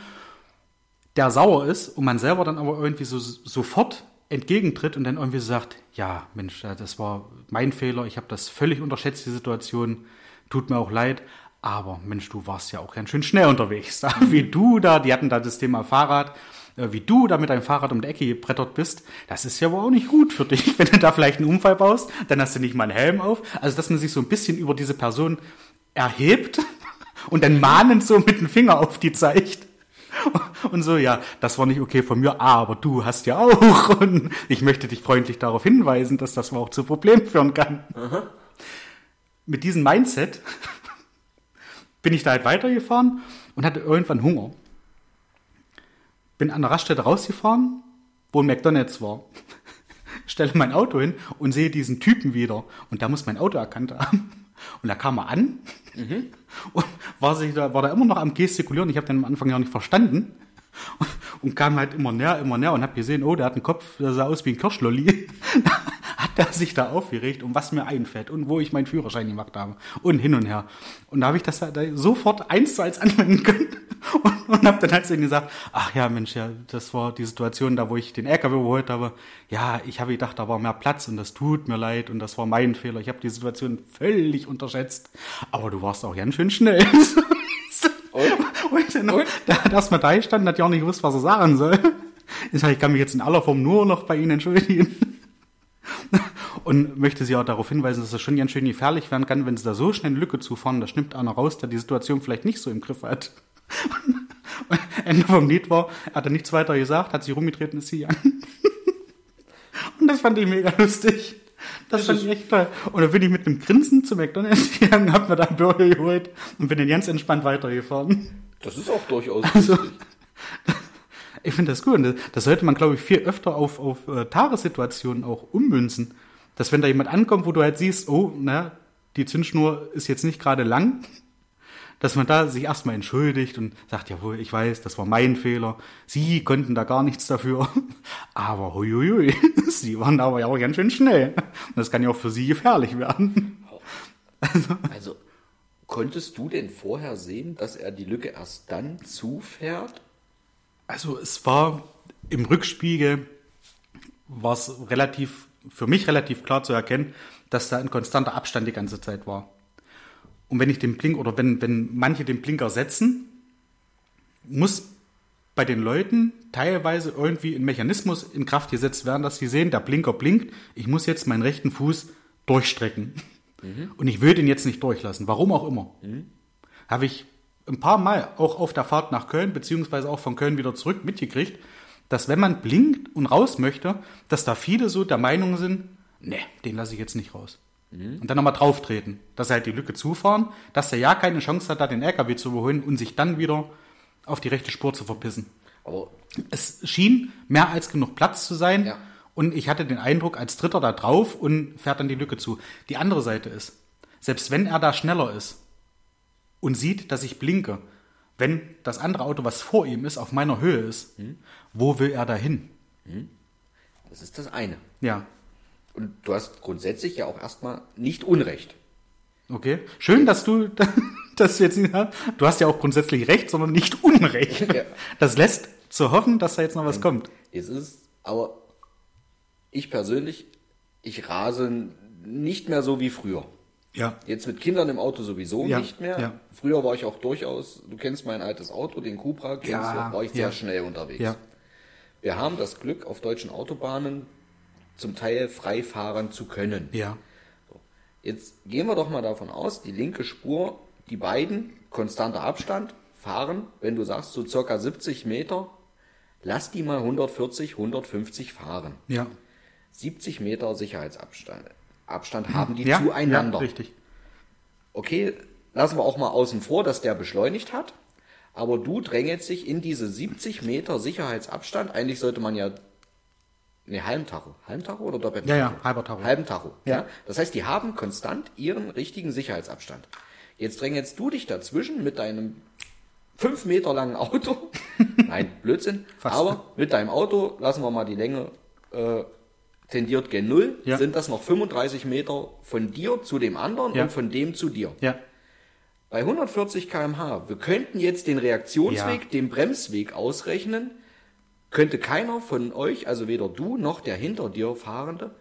der sauer ist und man selber dann aber irgendwie so sofort entgegentritt und dann irgendwie sagt, ja, Mensch, das war mein Fehler, ich habe das völlig unterschätzt, die Situation, tut mir auch leid, aber Mensch, du warst ja auch ganz schön schnell unterwegs. Da, wie du da, die hatten da das Thema Fahrrad, äh, wie du da mit deinem Fahrrad um die Ecke gebrettert bist, das ist ja wohl auch nicht gut für dich. Wenn du da vielleicht einen Unfall baust, dann hast du nicht mal einen Helm auf. Also, dass man sich so ein bisschen über diese Person erhebt und dann mahnend so mit dem Finger auf die zeigt. Und so, ja, das war nicht okay von mir, aber du hast ja auch. Und ich möchte dich freundlich darauf hinweisen, dass das auch zu Problemen führen kann. Mit diesem Mindset bin ich da halt weitergefahren und hatte irgendwann Hunger. Bin an der Raststätte rausgefahren, wo ein McDonalds war. Stelle mein Auto hin und sehe diesen Typen wieder. Und da muss mein Auto erkannt haben. Und da kam er an und war, sich da, war da immer noch am Gestikulieren. Ich habe den am Anfang ja nicht verstanden. Und kam halt immer näher, immer näher und habe gesehen, oh, der hat einen Kopf, der sah aus wie ein Kirschlolli. hat er sich da aufgeregt, um was mir einfällt und wo ich meinen Führerschein gemacht habe. Und hin und her. Und da habe ich das da sofort eins zu eins anwenden können und, und habe dann halt zu ihm gesagt, ach ja, Mensch, ja, das war die Situation da, wo ich den LKW überholt habe. Ja, ich habe gedacht, da war mehr Platz und das tut mir leid und das war mein Fehler. Ich habe die Situation völlig unterschätzt. Aber du warst auch ganz schön schnell. und? und, dann, und? Da hat erstmal da gestanden, hat ja auch nicht gewusst, was er sagen soll. Ich sage, ich kann mich jetzt in aller Form nur noch bei Ihnen entschuldigen. Und möchte Sie auch darauf hinweisen, dass es schon ganz schön gefährlich werden kann, wenn Sie da so schnell eine Lücke zufahren. Da schnippt einer raus, der die Situation vielleicht nicht so im Griff hat. Ende vom Lied war, er hat er nichts weiter gesagt, hat sich rumgetreten, ist sie an. Und das fand ich mega lustig. Das, das fand ich echt toll. Und dann bin ich mit einem Grinsen zu McDonalds gegangen, hab mir da einen Burger geholt und bin dann ganz entspannt weitergefahren. Das ist auch durchaus also, Ich finde das gut. Das sollte man, glaube ich, viel öfter auf, auf äh, Tagessituationen auch ummünzen. Dass wenn da jemand ankommt, wo du halt siehst, oh, na, die Zündschnur ist jetzt nicht gerade lang, dass man da sich erstmal entschuldigt und sagt, jawohl, ich weiß, das war mein Fehler. Sie konnten da gar nichts dafür. Aber huiuiui, sie waren da aber ja auch ganz schön schnell. Und das kann ja auch für sie gefährlich werden. Also, also konntest du denn vorher sehen, dass er die Lücke erst dann zufährt? Also es war im Rückspiegel war es relativ, für mich relativ klar zu erkennen, dass da ein konstanter Abstand die ganze Zeit war. Und wenn ich den Blink oder wenn, wenn manche den Blinker setzen, muss bei den Leuten teilweise irgendwie ein Mechanismus in Kraft gesetzt werden, dass sie sehen, der Blinker blinkt, ich muss jetzt meinen rechten Fuß durchstrecken. Mhm. Und ich will den jetzt nicht durchlassen, warum auch immer. Mhm. Habe ich ein paar Mal auch auf der Fahrt nach Köln, beziehungsweise auch von Köln wieder zurück mitgekriegt, dass wenn man blinkt und raus möchte, dass da viele so der Meinung sind, ne, den lasse ich jetzt nicht raus. Mhm. Und dann nochmal drauf treten, dass sie halt die Lücke zufahren, dass der ja keine Chance hat, da den LKW zu überholen und sich dann wieder auf die rechte Spur zu verpissen. Aber es schien mehr als genug Platz zu sein. Ja. Und ich hatte den Eindruck, als Dritter da drauf und fährt dann die Lücke zu. Die andere Seite ist, selbst wenn er da schneller ist und sieht, dass ich blinke, wenn das andere Auto, was vor ihm ist, auf meiner Höhe ist, hm. Wo will er da hin? Hm. Das ist das eine. Ja. Und du hast grundsätzlich ja auch erstmal nicht Unrecht. Okay. Schön, dass du das jetzt nicht hast. Du hast ja auch grundsätzlich Recht, sondern nicht Unrecht. Ja. Das lässt zu hoffen, dass da jetzt noch was kommt. Es ist, aber ich persönlich, ich rase nicht mehr so wie früher. Ja. Jetzt mit Kindern im Auto sowieso ja. nicht mehr. Ja. Früher war ich auch durchaus, du kennst mein altes Auto, den Cupra, kennst ja. du, war ich sehr schnell unterwegs. Ja. Wir haben das Glück, auf deutschen Autobahnen zum Teil frei fahren zu können. Ja. So. Jetzt gehen wir doch mal davon aus, die linke Spur, die beiden, konstanter Abstand, fahren, wenn du sagst, so circa 70 Meter, lass die mal 140, 150 fahren. Ja. 70 Meter Sicherheitsabstand Abstand haben die ja, zueinander. Ja, richtig. Okay, lassen wir auch mal außen vor, dass der beschleunigt hat. Aber du drängelst dich in diese 70 Meter Sicherheitsabstand. Eigentlich sollte man ja Ne, Halbtacho. Halbtacho oder Doppeltacho? Ja, ja, halber Tacho. Halben Tacho. Ja. ja. Das heißt, die haben konstant ihren richtigen Sicherheitsabstand. Jetzt drängelst du dich dazwischen mit deinem fünf Meter langen Auto. Nein, Blödsinn. Fast. Aber mit deinem Auto, lassen wir mal die Länge, äh, tendiert gen Null, ja. sind das noch 35 Meter von dir zu dem anderen ja. und von dem zu dir. Ja. Bei 140 kmh, wir könnten jetzt den Reaktionsweg, ja. den Bremsweg ausrechnen, könnte keiner von euch, also weder du noch der hinter dir Fahrende,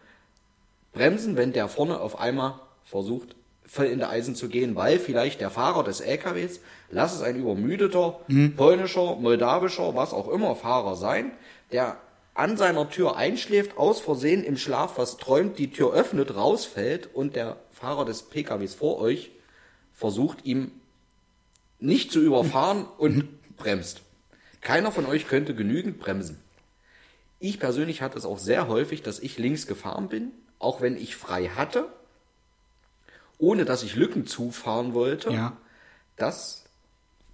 bremsen, wenn der vorne auf einmal versucht, voll in der Eisen zu gehen, weil vielleicht der Fahrer des LKWs, lass es ein übermüdeter, mhm. polnischer, moldawischer, was auch immer Fahrer sein, der an seiner Tür einschläft, aus Versehen im Schlaf was träumt, die Tür öffnet, rausfällt und der Fahrer des PKWs vor euch versucht, ihm nicht zu überfahren und bremst. Keiner von euch könnte genügend bremsen. Ich persönlich hatte es auch sehr häufig, dass ich links gefahren bin, auch wenn ich frei hatte, ohne dass ich Lücken zufahren wollte, ja. dass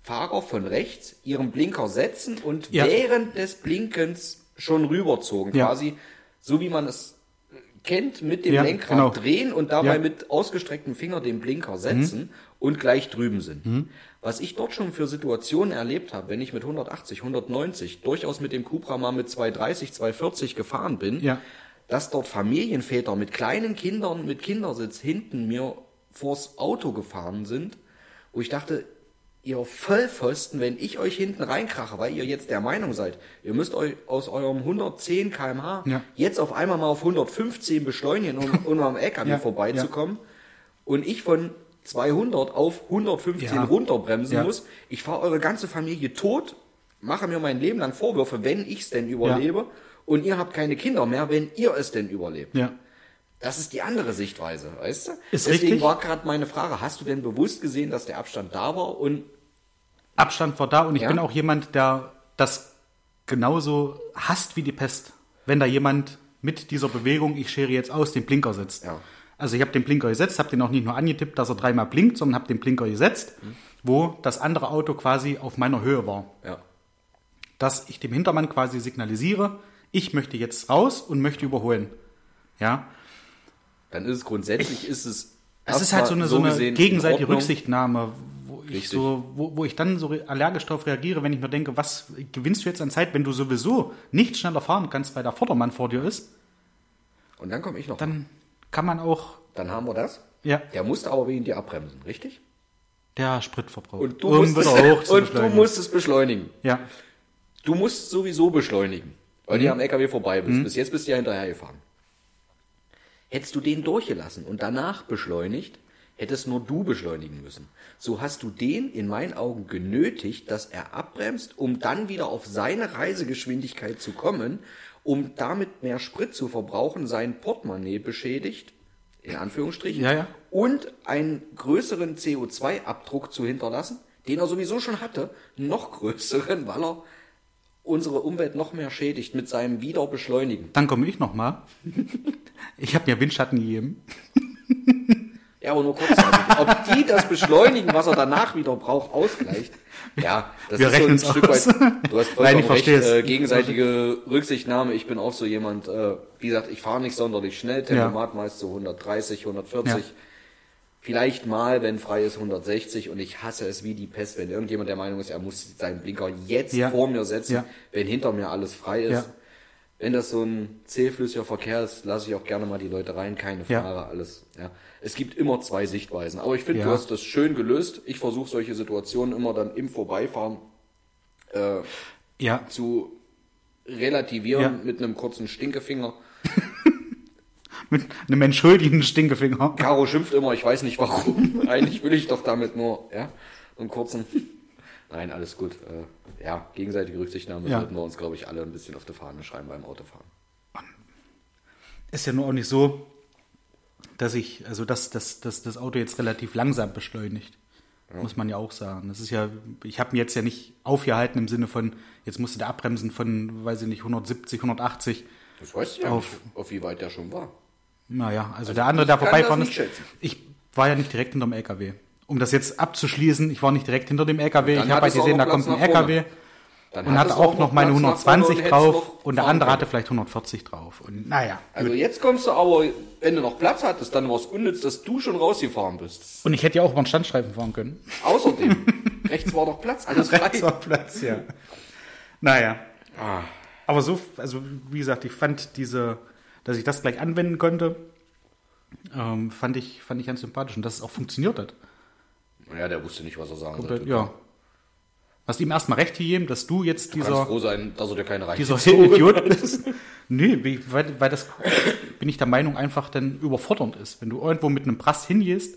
Fahrer von rechts ihren Blinker setzen und ja. während des Blinkens schon rüberzogen, ja. quasi so wie man es kennt, mit dem Lenkrad genau. drehen und dabei mit ausgestrecktem Finger den Blinker setzen mhm. Und gleich drüben sind. Mhm. Was ich dort schon für Situationen erlebt habe, wenn ich mit 180, 190 durchaus mit dem Cupra mal mit 230, 240 gefahren bin, ja. dass dort Familienväter mit kleinen Kindern mit Kindersitz hinten mir vors Auto gefahren sind, wo ich dachte, ihr Vollpfosten, wenn ich euch hinten reinkrache, weil ihr jetzt der Meinung seid, ihr müsst euch aus eurem 110 km/h Ja. jetzt auf einmal mal auf 115 beschleunigen, um, um am LKW Ja, vorbeizukommen. Und ich von 200 auf 115 Ja. runterbremsen Ja. muss. Ich fahre eure ganze Familie tot, mache mir mein Leben lang Vorwürfe, wenn ich es denn überlebe. Und ihr habt keine Kinder mehr, wenn ihr es denn überlebt. Ja. Das ist die andere Sichtweise, weißt du? Ist Deswegen richtig. war gerade meine Frage, hast du denn bewusst gesehen, dass der Abstand da war? Und Abstand war da und ich Ja. bin auch jemand, der das genauso hasst wie die Pest. Wenn da jemand mit dieser Bewegung, ich schere jetzt aus, den Blinker setzt. Ja. Also ich habe den Blinker gesetzt, habe den auch nicht nur angetippt, dass er dreimal blinkt, sondern habe den Blinker gesetzt, wo das andere Auto quasi auf meiner Höhe war. ja, Dass ich dem Hintermann quasi signalisiere, ich möchte jetzt raus und möchte überholen. Ja, dann ist es grundsätzlich, ist es. Es ist halt so eine, so eine gegenseitige. Rücksichtnahme, wo ich, so, wo, wo ich dann so allergisch darauf reagiere, wenn ich mir denke, was gewinnst du jetzt an Zeit, wenn du sowieso nicht schneller fahren kannst, weil der Vordermann vor dir ist, Und dann komme ich noch. Dann kann man auch, dann haben wir das. ja, Der musste aber wegen dir abbremsen, richtig? der Spritverbrauch. Und du, um musst, hoch zu und du beschleunigen. musst es beschleunigen. Ja, Du musst sowieso beschleunigen, weil Mhm. du am LKW vorbei bist. Bis jetzt bist du ja hinterhergefahren. Hättest du den durchgelassen und danach beschleunigt, hättest nur du beschleunigen müssen. So hast du den in meinen Augen genötigt, dass er abbremst, um dann wieder auf seine Reisegeschwindigkeit zu kommen, um damit mehr Sprit zu verbrauchen, sein Portemonnaie beschädigt, in Anführungsstrichen, Ja, ja. und einen größeren CO2-Abdruck zu hinterlassen, den er sowieso schon hatte, noch größeren, weil er unsere Umwelt noch mehr schädigt mit seinem Wiederbeschleunigen. dann komme ich nochmal. Ich habe mir Windschatten gegeben. Ja, aber nur kurzzeitig. Ob die das Beschleunigen, was er danach wieder braucht, ausgleicht. Ja, das Wir ist so ein Stück aus. weit. Du hast Nein, vollkommen ich recht. Äh, gegenseitige Rücksichtnahme. Ich bin auch so jemand, äh, wie gesagt, ich fahre nicht sonderlich schnell. Tempomat meist so 130, 140. Ja. Vielleicht mal, wenn frei ist, 160. Und ich hasse es wie die Pest, wenn irgendjemand der Meinung ist, er muss seinen Blinker jetzt Ja. vor mir setzen, Ja. wenn hinter mir alles frei ist. Ja. Wenn das so ein zähflüssiger Verkehr ist, lasse ich auch gerne mal die Leute rein, keine Ja. Frage, alles. Ja. Es gibt immer zwei Sichtweisen. Aber ich finde, Ja. du hast das schön gelöst. Ich versuche solche Situationen immer dann im Vorbeifahren äh, Ja, zu relativieren Ja. mit einem kurzen Stinkefinger. mit einem entschuldigenden Stinkefinger. Caro schimpft immer, ich weiß nicht warum. Eigentlich will ich doch damit nur, ja, einen kurzen. Nein, alles gut. Äh, ja, gegenseitige Rücksichtnahme Ja. sollten wir uns, glaube ich, alle ein bisschen auf die Fahne schreiben beim Autofahren. Ist ja nur auch nicht so, dass ich, also dass, dass, dass das Auto jetzt relativ langsam beschleunigt. Muss man ja auch sagen. Das ist ja, ich habe mir jetzt ja nicht aufgehalten im Sinne von, jetzt musste der abbremsen von, weiß ich nicht, 170, 180. Das weißt du ja Auf- nicht, auf wie weit der schon war. Naja, also, der andere, der vorbeifahren ist. Ich war ja nicht direkt hinterm LKW. Um das jetzt abzuschließen, ich war nicht direkt hinter dem LKW. Ich habe halt gesehen, da kommt ein. LKW Dann und hatte du auch noch meine Platz nach vorne 120 hättest drauf und der andere können. hatte vielleicht 140 drauf. Und naja. Also jetzt kommst du aber, wenn du noch Platz hattest, dann war es unnütz, dass du schon rausgefahren bist. Und ich hätte ja auch über den Standstreifen fahren können. Außerdem, rechts war doch Platz, alles frei. Rechts war Platz, ja. Naja. Ah, Aber so, also wie gesagt, ich fand diese, dass ich das gleich anwenden konnte, ähm, fand, ich, fand ich ganz sympathisch und dass es auch funktioniert hat. Ja, der wusste nicht, was er sagen Komplett, sollte. ja. Hast ihm erstmal recht gegeben, dass du jetzt Du kannst dieser, froh sein, dass er dir keine dieser Idiot bist. nee, wie- weil, weil das, bin ich der Meinung, einfach dann überfordernd ist. Wenn du irgendwo mit einem Prass hingehst,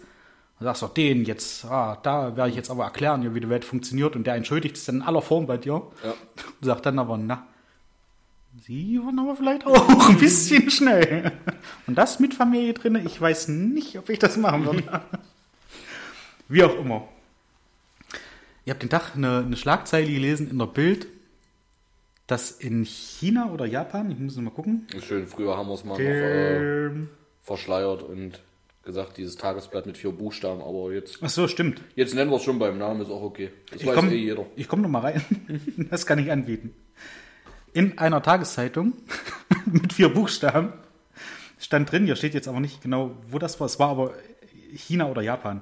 und sagst doch, den jetzt, ah, da werde ich jetzt aber erklären, wie die Welt funktioniert und der entschuldigt sich dann in aller Form bei dir. Ja. Und sagt dann aber, na, Sie waren aber vielleicht auch ein bisschen schnell. Und das mit Familie drinne, ich weiß nicht, ob ich das machen würde. Wie auch immer. Ihr habt den Tag eine, eine Schlagzeile gelesen in der Bild, dass in China oder Japan, ich muss noch mal gucken, Ist schön, früher haben wir es mal noch äh, verschleiert und gesagt, dieses Tagesblatt mit vier Buchstaben, aber jetzt, ach so, stimmt. jetzt nennen wir es schon beim Namen, ist auch okay. Das Ich weiß komme eh jeder. komm noch mal rein. Das kann ich anbieten. In einer Tageszeitung mit vier Buchstaben stand drin, hier steht jetzt aber nicht genau, wo das war, es war aber China oder Japan.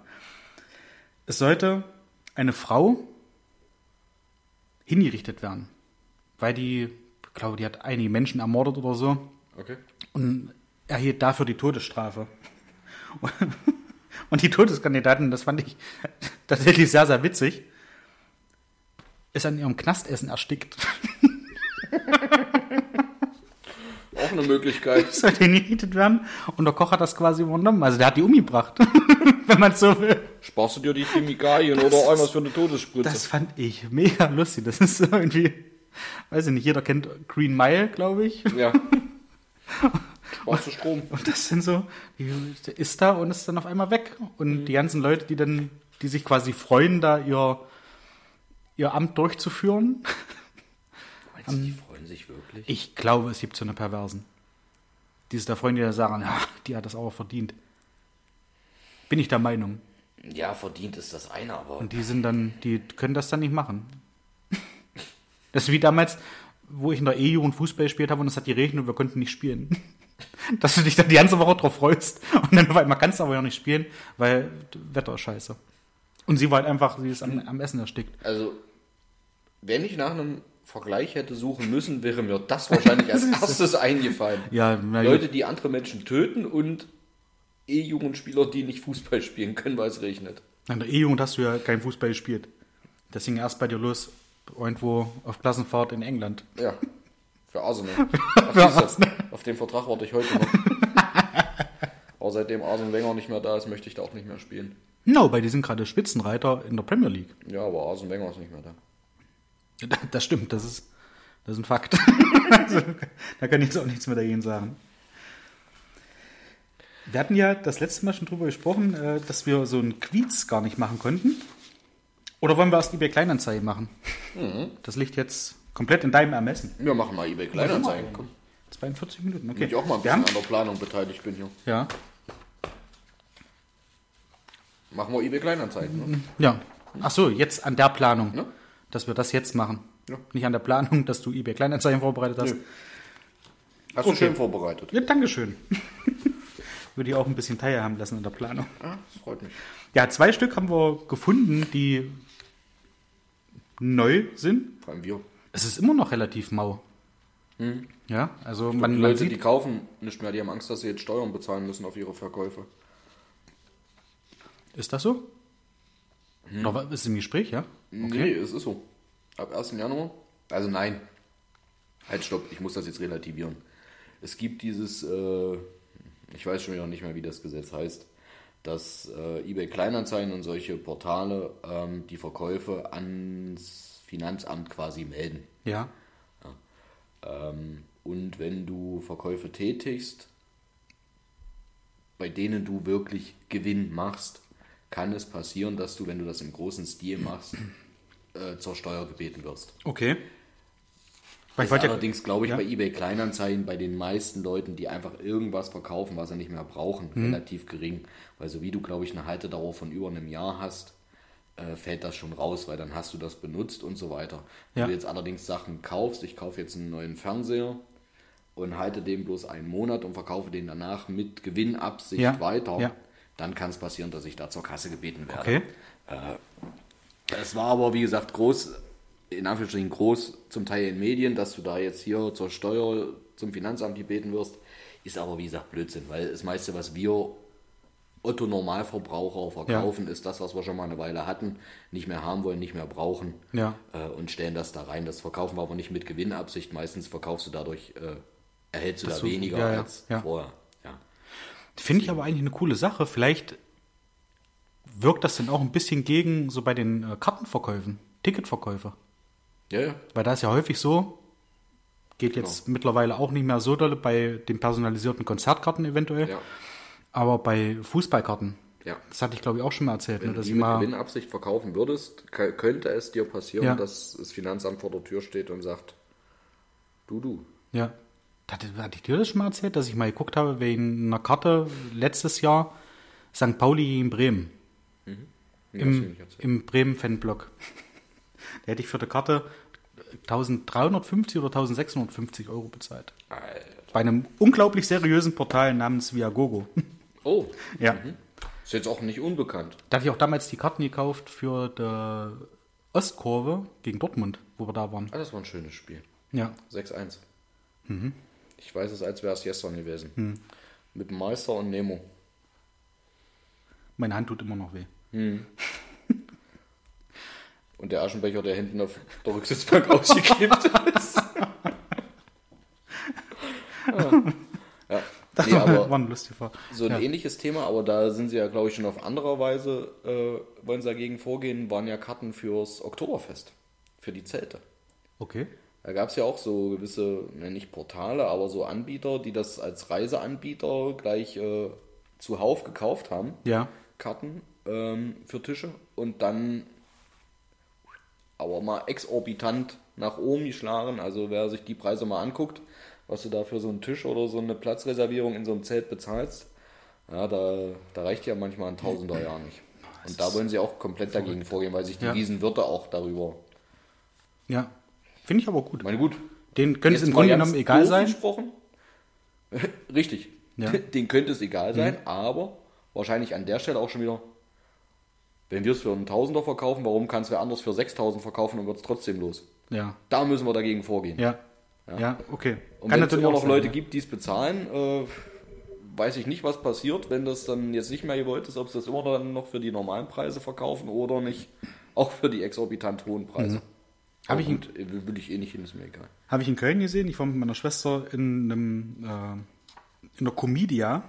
Es sollte eine Frau hingerichtet werden, weil die, ich glaube, die hat einige Menschen ermordet oder so Okay. und erhielt dafür die Todesstrafe. Und die Todeskandidaten, das fand ich tatsächlich sehr, sehr witzig. ist an ihrem Knastessen erstickt. Auch eine Möglichkeit. Sollte hingerichtet werden. Und der Koch hat das quasi übernommen. Also der hat die umgebracht. Wenn man so will. Sparst du dir die Chemikalien oder irgendwas für eine Todesspritze? Das fand ich mega lustig. Das ist so irgendwie, weiß ich nicht, jeder kennt Green Mile, glaube ich. ja. Sparst du Strom? Und das sind so, die ist da und ist dann auf einmal weg. Und die ganzen Leute, die dann, die sich quasi freuen, da ihr, ihr Amt durchzuführen. Meinst du, die freuen sich wirklich? Ich glaube, es gibt so eine Perversen. Die ist der Freunde, die da sagen, ja, die hat das auch verdient. Bin ich der Meinung. Ja, verdient ist das eine, aber Und die sind dann, die können das dann nicht machen. Das ist wie damals, wo ich in der E-Jugend Fußball gespielt habe und es hat geregnet und wir konnten nicht spielen. Dass du dich dann die ganze Woche drauf freust und dann auf einmal kannst du aber ja nicht spielen, weil Wetter ist scheiße. Und sie war halt einfach, sie ist am, am Essen erstickt. also, wenn ich nach einem Vergleich hätte suchen müssen, wäre mir das wahrscheinlich als erstes eingefallen. Ja. Leute, die andere Menschen töten und E-Jugendspieler, die nicht Fußball spielen können, weil es regnet. In der E-Jugend hast du ja kein Fußball gespielt. Das ging erst bei dir los, irgendwo auf Klassenfahrt in England. Ja, für Arsenal. Ach, auf den Vertrag warte ich heute noch. Aber seitdem Arsene Wenger nicht mehr da ist, möchte ich da auch nicht mehr spielen. No, bei die sind gerade Spitzenreiter in der Premier League. Ja, aber Arsene Wenger ist nicht mehr da. Das stimmt, das ist, das ist ein Fakt. also, da kann ich jetzt auch nichts mehr dagegen sagen. Wir hatten ja das letzte Mal schon drüber gesprochen, äh, dass wir so einen Quiz gar nicht machen konnten. Oder wollen wir erst eBay Kleinanzeigen machen? Das liegt jetzt komplett in deinem Ermessen. Wir machen mal eBay Kleinanzeigen. Komm, 42 Minuten, okay. wenn ich auch mal ein bisschen an der Planung beteiligt bin hier. ja, Machen wir eBay Kleinanzeigen. Ne? ja. Ach so, jetzt an der Planung, Ja. dass wir das jetzt machen. Ja. Nicht an der Planung, dass du eBay Kleinanzeigen vorbereitet hast. Nö. Hast du Okay. schön vorbereitet. Ja, Dankeschön. Würde ich auch ein bisschen teilhaben lassen in der Planung. Ah, das freut mich. Ja, zwei Stück haben wir gefunden, die neu sind. Vor allem wir. Es ist immer noch relativ mau. Ja, also man, die Leute, die sieht, kaufen nicht mehr, die haben Angst, dass sie jetzt Steuern bezahlen müssen auf ihre Verkäufe. ist das so? Oder was- ist im Gespräch, ja? Nee, es ist so. Ab 1. Januar? Also nein. Halt, stopp, ich muss das jetzt relativieren. Es gibt dieses, äh, ich weiß schon wieder nicht mehr, wie das Gesetz heißt, dass äh, eBay Kleinanzeigen und solche Portale ähm, die Verkäufe ans Finanzamt quasi melden. Ja. Ähm, und wenn du Verkäufe tätigst, bei denen du wirklich Gewinn machst, kann es passieren, dass du, wenn du das im großen Stil machst, äh, zur Steuer gebeten wirst. Okay. Weil Ist allerdings, glaube ich, ja. bei eBay Kleinanzeigen bei den meisten Leuten, die einfach irgendwas verkaufen, was sie nicht mehr brauchen, Mhm. relativ gering. Weil so wie du, glaube ich, eine Haltedauer von über einem Jahr hast, äh, fällt das schon raus, weil dann hast du das benutzt und so weiter. Wenn Ja. du jetzt allerdings Sachen kaufst, ich kaufe jetzt einen neuen Fernseher und halte den bloß einen Monat und verkaufe den danach mit Gewinnabsicht Ja. weiter, dann kann es passieren, dass ich da zur Kasse gebeten werde. okay. Es war aber, wie gesagt, groß, in Anführungsstrichen groß, zum Teil in Medien, dass du da jetzt hier zur Steuer zum Finanzamt gebeten wirst, ist aber, wie gesagt, Blödsinn, weil das meiste, was wir Otto Normalverbraucher verkaufen, ist das, was wir schon mal eine Weile hatten, nicht mehr haben wollen, nicht mehr brauchen Ja. äh, und stellen das da rein. Das verkaufen wir aber nicht mit Gewinnabsicht. Meistens verkaufst du dadurch, äh, erhältst du Dass da du- weniger ja, ja, als ja. vorher. Ja. Finde ich aber eigentlich eine coole Sache. Vielleicht wirkt das dann auch ein bisschen gegen so bei den äh, Kartenverkäufen, Ticketverkäufe. Ja, ja. Weil da ist ja häufig so, geht jetzt mittlerweile auch nicht mehr so doll bei den personalisierten Konzertkarten eventuell, ja. aber bei Fußballkarten. ja. Das hatte ich glaube ich auch schon mal erzählt, Wenn ne, du dass die ich mit Gewinnabsicht verkaufen würdest, könnte es dir passieren, Ja. dass das Finanzamt vor der Tür steht und sagt, du, du. Ja. Hatte, hatte ich dir das schon mal erzählt, dass ich mal geguckt habe wegen einer Karte letztes Jahr St. Pauli in Bremen. Du Im, im Bremen-Fanblock. Da hätte ich für die Karte 1350 oder 1650 Euro bezahlt. Alter. Bei einem unglaublich seriösen Portal namens Viagogo. Oh, ja. ist jetzt auch nicht unbekannt. Da hatte ich auch damals die Karten gekauft für die Ostkurve gegen Dortmund, wo wir da waren. Ah, das war ein schönes Spiel. Ja. 6-1. Mhm. Ich weiß es, als wäre es gestern gewesen. Hm. Mit Meister und Nemo. Meine Hand tut immer noch weh. Und der Aschenbecher, der hinten auf der Rücksitzbank ausgeklebt ist. ja. ja. Das Nee, war ein lustiger so ein ja. ähnliches Thema, aber da sind sie ja, glaube ich, schon auf andere Weise, äh, wollen sie dagegen vorgehen, waren ja Karten fürs Oktoberfest, für die Zelte. Okay. Da gab es ja auch so gewisse, ne, nicht Portale, aber so Anbieter, die das als Reiseanbieter gleich äh, zuhauf gekauft haben. Ja. Karten ähm, für Tische und dann aber mal exorbitant nach oben geschlagen. Also wer sich die Preise mal anguckt, was du da für so einen Tisch oder so eine Platzreservierung in so einem Zelt bezahlst, ja, da, da reicht ja manchmal ein Tausender Jahr nicht. Und da wollen sie auch komplett dagegen vorgehen, weil sich die Ja. Riesenwirte auch darüber. Ja. Finde ich aber gut. Meine, gut. Den könnte es im Grunde genommen egal sein. Gesprochen. Richtig. Ja. Mhm. Den könnte es egal sein, aber wahrscheinlich an der Stelle auch schon wieder, wenn wir es für einen Tausender verkaufen, warum kann es wer anders für 6000 verkaufen und wird es trotzdem los? Ja. Da müssen wir dagegen vorgehen. Ja. Ja, okay. Und wenn es immer noch sein, Leute ja. gibt, die es bezahlen, äh, weiß ich nicht, was passiert, wenn das dann jetzt nicht mehr gewollt ist, ob sie das immer dann noch für die normalen Preise verkaufen oder nicht auch für die exorbitant hohen Preise. Mhm. Hab ich Und äh, will ich eh nicht hin, ist mir egal. Habe ich in Köln gesehen. Ich war mit meiner Schwester in einem äh, in der Comedia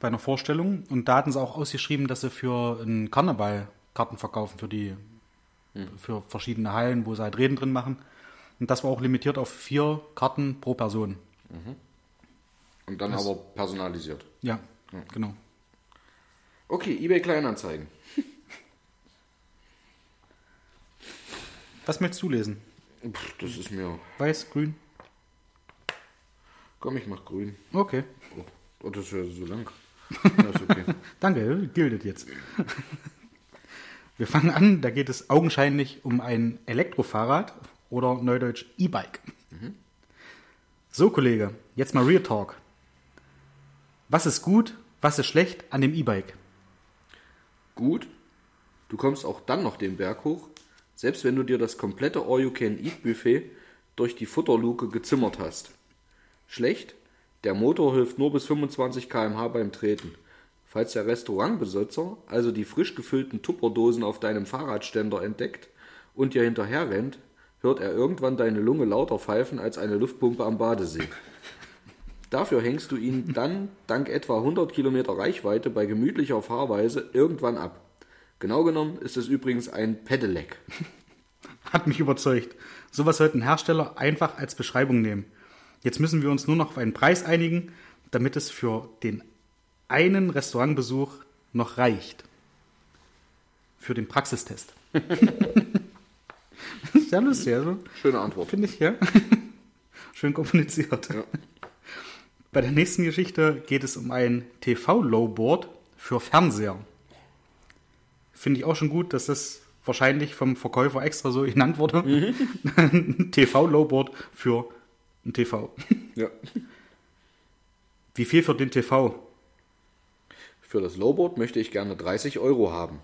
bei einer Vorstellung und da hatten sie auch ausgeschrieben, dass sie für einen Karneval Karten verkaufen für die für verschiedene Hallen, wo sie halt Reden drin machen. Und das war auch limitiert auf vier Karten pro Person. Und dann aber personalisiert. Ja, genau. Okay, eBay Kleinanzeigen. Was möchtest du lesen? Pff, das ist mir. Weiß, grün? Komm, ich mach grün. Okay. Oh, oh das ist ja so lang. Ja, ist okay. Danke, gilt jetzt. Wir fangen an, da geht es augenscheinlich um ein Elektrofahrrad oder neudeutsch E-Bike. So, Kollege, jetzt mal Real Talk. Was ist gut, was ist schlecht an dem E-Bike? Gut, du kommst auch dann noch den Berg hoch, selbst wenn du dir das komplette All-You-Can-Eat-Buffet durch die Futterluke gezimmert hast. Schlecht, der Motor hilft nur bis 25 km/h beim Treten. Falls der Restaurantbesitzer also die frisch gefüllten Tupperdosen auf deinem Fahrradständer entdeckt und dir hinterher rennt, hört er irgendwann deine Lunge lauter pfeifen als eine Luftpumpe am Badesee. Dafür hängst du ihn dann dank etwa 100 Kilometer Reichweite bei gemütlicher Fahrweise irgendwann ab. Genau genommen ist es übrigens ein Pedelec. Hat mich überzeugt. Sowas sollten Hersteller einfach als Beschreibung nehmen. Jetzt müssen wir uns nur noch auf einen Preis einigen, damit es für den einen Restaurantbesuch noch reicht. Für den Praxistest. Sehr lustig, also. Schöne Antwort. Finde ich, ja. Schön kommuniziert. Ja. Bei der nächsten Geschichte geht es um ein TV-Lowboard für Fernseher. Finde ich auch schon gut, dass das wahrscheinlich vom Verkäufer extra so genannt wurde. ein TV-Lowboard für ein TV. Ja. Wie viel für den TV? Für das Lowboard möchte ich gerne 30 Euro haben.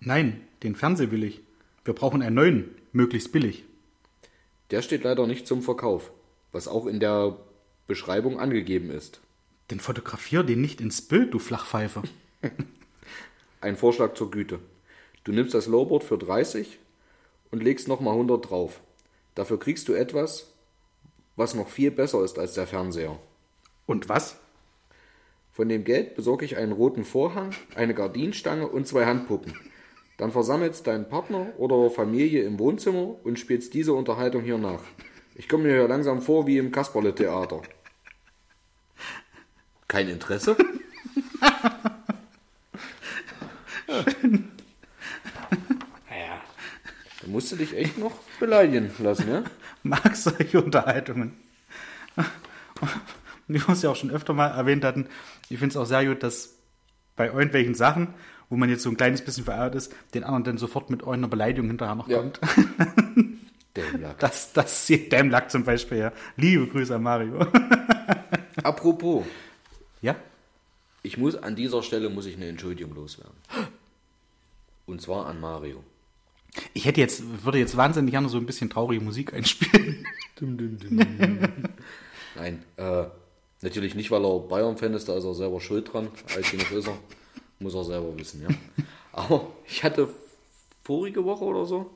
Nein, den Fernseher will ich. Wir brauchen einen neuen, möglichst billig. Der steht leider nicht zum Verkauf, was auch in der Beschreibung angegeben ist. Den fotografier den nicht ins Bild, du Flachpfeife. Ein Vorschlag zur Güte. Du nimmst das Lowboard für 30 und legst nochmal 100 drauf. Dafür kriegst du etwas, was noch viel besser ist als der Fernseher. Und was? Von dem Geld besorge ich einen roten Vorhang, eine Gardinenstange und zwei Handpuppen. Dann versammelst deinen Partner oder Familie im Wohnzimmer und spielst diese Unterhaltung hier nach. Ich komme mir hier langsam vor wie im Kasperle-Theater. Kein Interesse? naja, da musst du dich echt noch beleidigen lassen, ja? Mag solche Unterhaltungen. Wie wir es ja auch schon öfter mal erwähnt hatten, ich finde es auch sehr gut, dass bei irgendwelchen Sachen, wo man jetzt so ein kleines bisschen verärgert ist, den anderen dann sofort mit irgendeiner Beleidigung hinterher noch Ja. kommt. Dämlack. Das, das sieht Dämlack zum Beispiel, ja. Liebe Grüße an Mario. Apropos, ja? Ich muss an dieser Stelle muss ich eine Entschuldigung loswerden. Und zwar an Mario. Ich hätte jetzt, würde jetzt wahnsinnig gerne so ein bisschen traurige Musik einspielen. Nein, äh, natürlich nicht, weil er Bayern-Fan ist, da ist er selber schuld dran. Alt genug ist er, muss er selber wissen, ja. Aber ich hatte vorige Woche oder so,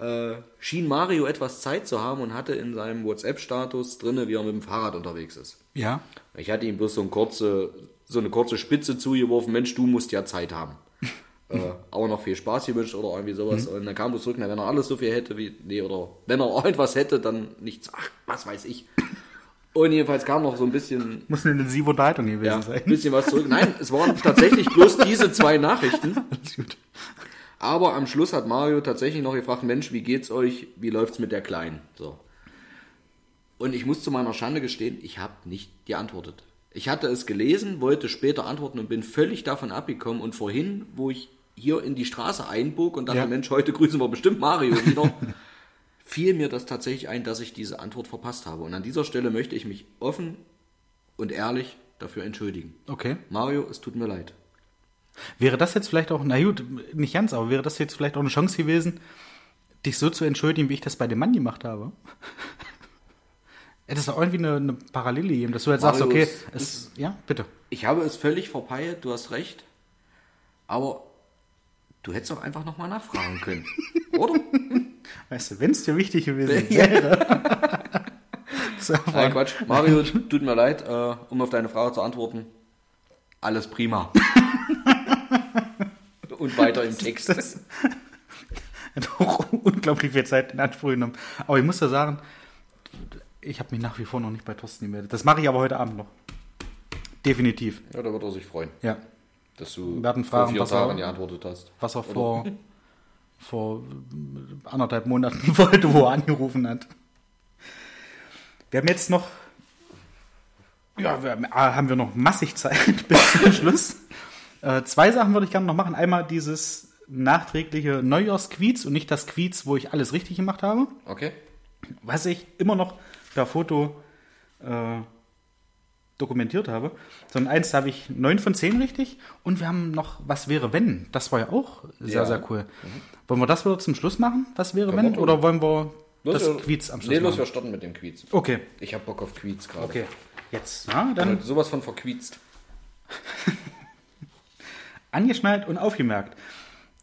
äh, schien Mario etwas Zeit zu haben und hatte in seinem WhatsApp-Status drinne, wie er mit dem Fahrrad unterwegs ist. Ja. Ich hatte ihm bloß so, ein kurze, so eine kurze Spitze zugeworfen, Mensch, du musst ja Zeit haben. Äh, aber noch viel Spaß gewünscht oder irgendwie sowas. Und dann kam er zurück, na, wenn er alles so viel hätte wie, nee, oder wenn er irgendwas hätte, dann nichts, ach, was weiß ich. Und jedenfalls kam noch so ein bisschen, Muss eine intensive Unterhaltung gewesen ja, sein. ein bisschen was zurück. Nein, es waren tatsächlich bloß diese zwei Nachrichten. Aber am Schluss hat Mario tatsächlich noch gefragt, Mensch, wie geht's euch? Wie läuft's mit der Kleinen? So. Und ich muss zu meiner Schande gestehen, ich habe nicht geantwortet. Ich hatte es gelesen, wollte später antworten und bin völlig davon abgekommen. Und vorhin, wo ich hier in die Straße einbog und dachte, Ja. Mensch, heute grüßen wir bestimmt Mario wieder, fiel mir das tatsächlich ein, dass ich diese Antwort verpasst habe. Und an dieser Stelle möchte ich mich offen und ehrlich dafür entschuldigen. Okay. Mario, es tut mir leid. Wäre das jetzt vielleicht auch, na gut, nicht ganz, aber wäre das jetzt vielleicht auch eine Chance gewesen, dich so zu entschuldigen, wie ich das bei dem Mann gemacht habe? Hätte es doch irgendwie eine, eine Parallele gegeben, dass du jetzt sagst, okay, Marius, es, ja, bitte. Ich habe es völlig verpeilt, du hast recht. Aber du hättest doch einfach nochmal nachfragen können. Oder? Weißt du, wenn es dir wichtig gewesen wäre. zu Nein, Quatsch. Mario, tut mir leid, äh, um auf deine Frage zu antworten. Alles prima. Und weiter im Text. das hat auch unglaublich viel Zeit in Anspruch genommen. Aber ich muss ja sagen, ich habe mich nach wie vor noch nicht bei Thorsten gemeldet. Das mache ich aber heute Abend noch. Definitiv, Ja, da wird er sich freuen, ja. Dass du werden vor fragen, vier er- Tagen geantwortet hast. was er vor, vor anderthalb Monaten wollte, wo er angerufen hat. Wir haben jetzt noch, ja, wir haben, ah, haben wir noch massig Zeit bis zum Schluss. Äh, zwei Sachen würde ich gerne noch machen. Einmal dieses nachträgliche Neujahrsquiz und nicht das Quiz, wo ich alles richtig gemacht habe. Okay? Was ich immer noch per Foto äh, dokumentiert habe. Sondern eins habe ich neun von zehn richtig. Und wir haben noch Was wäre wenn? Das war ja auch sehr, Ja. sehr cool. Wollen wir das wieder zum Schluss machen? Was wäre Können wenn? wir. Oder wollen wir Los, das wir- Quiz am Schluss Nee, los, wir starten mit dem Quiz. Okay, Ich hab Bock auf Quiz gerade. okay. Jetzt, ja, dann Dann sowas von verquietzt. angeschnallt und aufgemerkt.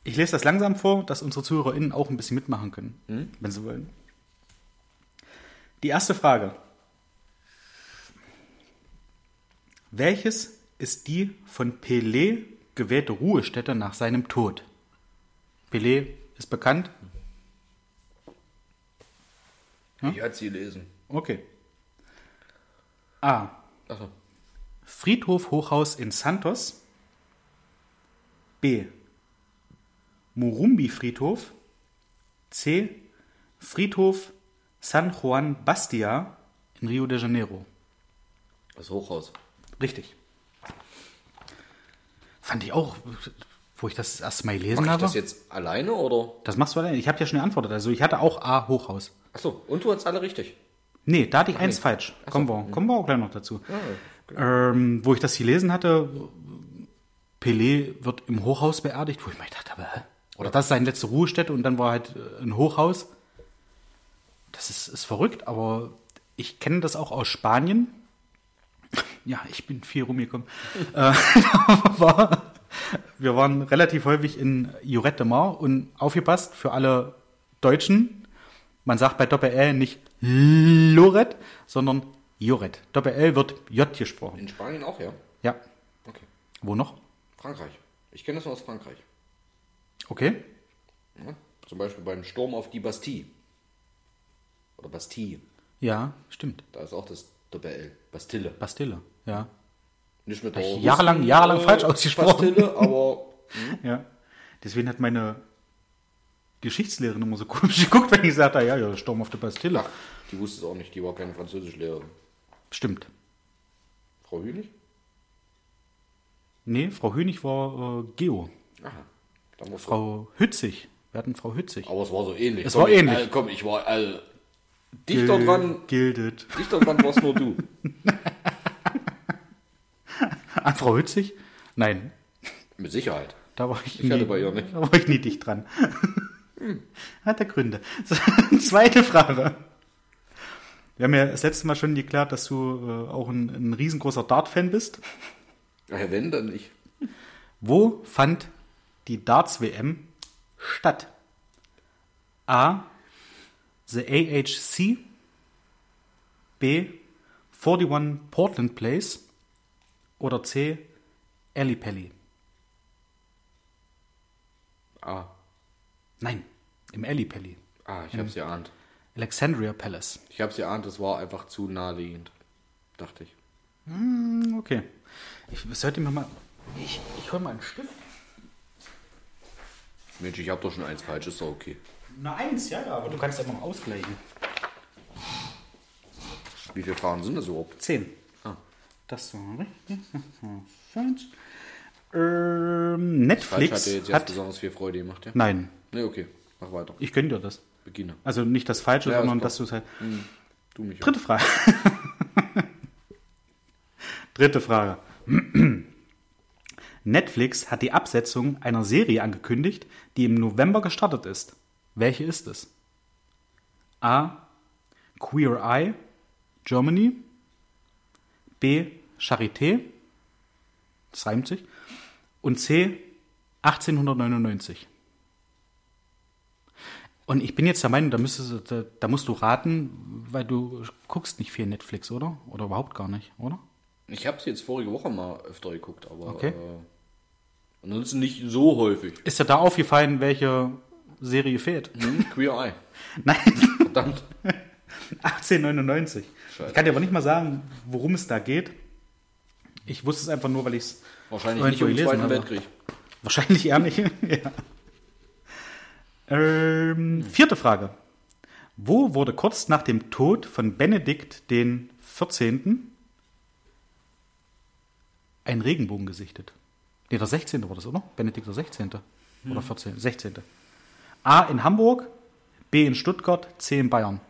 Ich lese das langsam vor, dass unsere ZuhörerInnen auch ein bisschen mitmachen können, Hm? wenn sie wollen. Die erste Frage. Welches ist die von Pelé gewählte Ruhestätte nach seinem Tod? Pelé ist bekannt. Hm? Ich hatte sie lesen. Okay. A. Achso. Friedhof Hochhaus in Santos. B. Murumbi Friedhof. C. Friedhof San Juan Bastia in Rio de Janeiro. Das Hochhaus. Richtig. Fand ich auch, wo ich das erst mal gelesen Mach ich habe. das jetzt alleine oder? Das machst du alleine. Ich habe ja schon geantwortet. Also ich hatte auch A Hochhaus. Achso, und du hast alle richtig. Nee, da hatte ich eins nee. falsch. Ach so. Kommen, wir, kommen wir auch gleich noch dazu. Ah, ähm, wo ich das gelesen hatte, Pelé wird im Hochhaus beerdigt, wo ich mir gedacht habe, hä? oder das ist seine letzte Ruhestätte und dann war halt äh, ein Hochhaus. Das ist, ist verrückt, aber ich kenne das auch aus Spanien. Ja, ich bin viel rumgekommen. äh, war, wir waren relativ häufig in Lloret de Mar und aufgepasst für alle Deutschen. Man sagt bei Doppel-L nicht Loret, sondern Joret. Doppel-L wird J gesprochen. In Spanien auch, ja? Ja. Okay. Wo noch? Frankreich. Ich kenne das nur aus Frankreich. Okay. Ja? Zum Beispiel beim Sturm auf die Bastille. Oder Bastille. Ja, stimmt. Da ist auch das Doppel-L. Bastille. Bastille. Ja. Nicht mit der jahrelang- Russen, jahrelang falsch ausgesprochen. Bastille, aber Ja. Deswegen hat meine Geschichtslehrerin immer so komisch geguckt, wenn ich sagte, ja, ja, Sturm auf der Bastille. ach, die wusste es auch nicht. Die war keine Französischlehrerin. Stimmt. Frau Hünig? Nee, Frau Hönig war äh, Geo. Aha. Frau Hützig. Wir hatten Frau Hützig. Aber es war so ähnlich. Es komm, war ich, ähnlich. Äh, komm, ich war äh, dichter dran. Gildet. Dichter dran warst nur du. An Frau Hützig? Nein, Mit Sicherheit. da war ich, Ich hatte bei ihr nicht. Da war ich nie dicht dran. Hat er Gründe. Zweite Frage. Wir haben ja das letzte Mal schon geklärt, dass du äh, auch ein, ein riesengroßer Dart-Fan bist. Ja, wenn, dann nicht. Wo fand die Darts-WM Stadt? A. The AHC. B. 41 Portland Place. Oder C. Ellipelli. Ah. Nein, im Ellipelli. Ah, ich hab's geahnt. Alexandria Palace. Ich hab's geahnt, das war einfach zu naheliegend. Dachte ich. Hm, Okay. Ich sollte mir mal. Ich, ich hol mal einen Stift. Mensch, ich hab doch schon eins falsch, ist doch okay. Na, eins, ja, aber du kannst ja mal ausgleichen. Wie viele Fragen sind das überhaupt? Zehn. Ah. Das war richtig. Falsch. Ähm, Falsch Netflix hat dir jetzt, hat. besonders viel Freude gemacht, ja? Nein, Ne, okay. Mach weiter. ich gönne dir das. Beginne. Also nicht das Falsche, Ja, sondern dass du es halt. Du mich. auch. Dritte Frage. Dritte Frage. Netflix hat die Absetzung einer Serie angekündigt, die im November gestartet ist. Welche ist es? A. Queer Eye, Germany. B. Charité. Das reimt sich. Und C. 1899. Und ich bin jetzt der Meinung, da, müsstest, da, da musst du raten, weil du guckst nicht viel Netflix, oder? Oder überhaupt gar nicht, oder? Ich hab's jetzt vorige Woche mal öfter geguckt, aber Okay. äh, ansonsten nicht so häufig. Ist dir da aufgefallen, welche Serie fehlt? Hm? Queer Eye. Nein, Verdammt. 1899. Scheiße. Ich kann dir aber nicht mal sagen, worum es da geht. Ich wusste es einfach nur, weil ich es Wahrscheinlich nicht im gelesen Zweiten habe. Weltkrieg. wahrscheinlich eher nicht. ja. ähm, vierte Frage. Wo wurde kurz nach dem Tod von Benedikt den 14. ein Regenbogen gesichtet? Nee, der 16. war das, oder? Benedikt der 16. Oder 14. 16. A in Hamburg, B in Stuttgart, C in Bayern.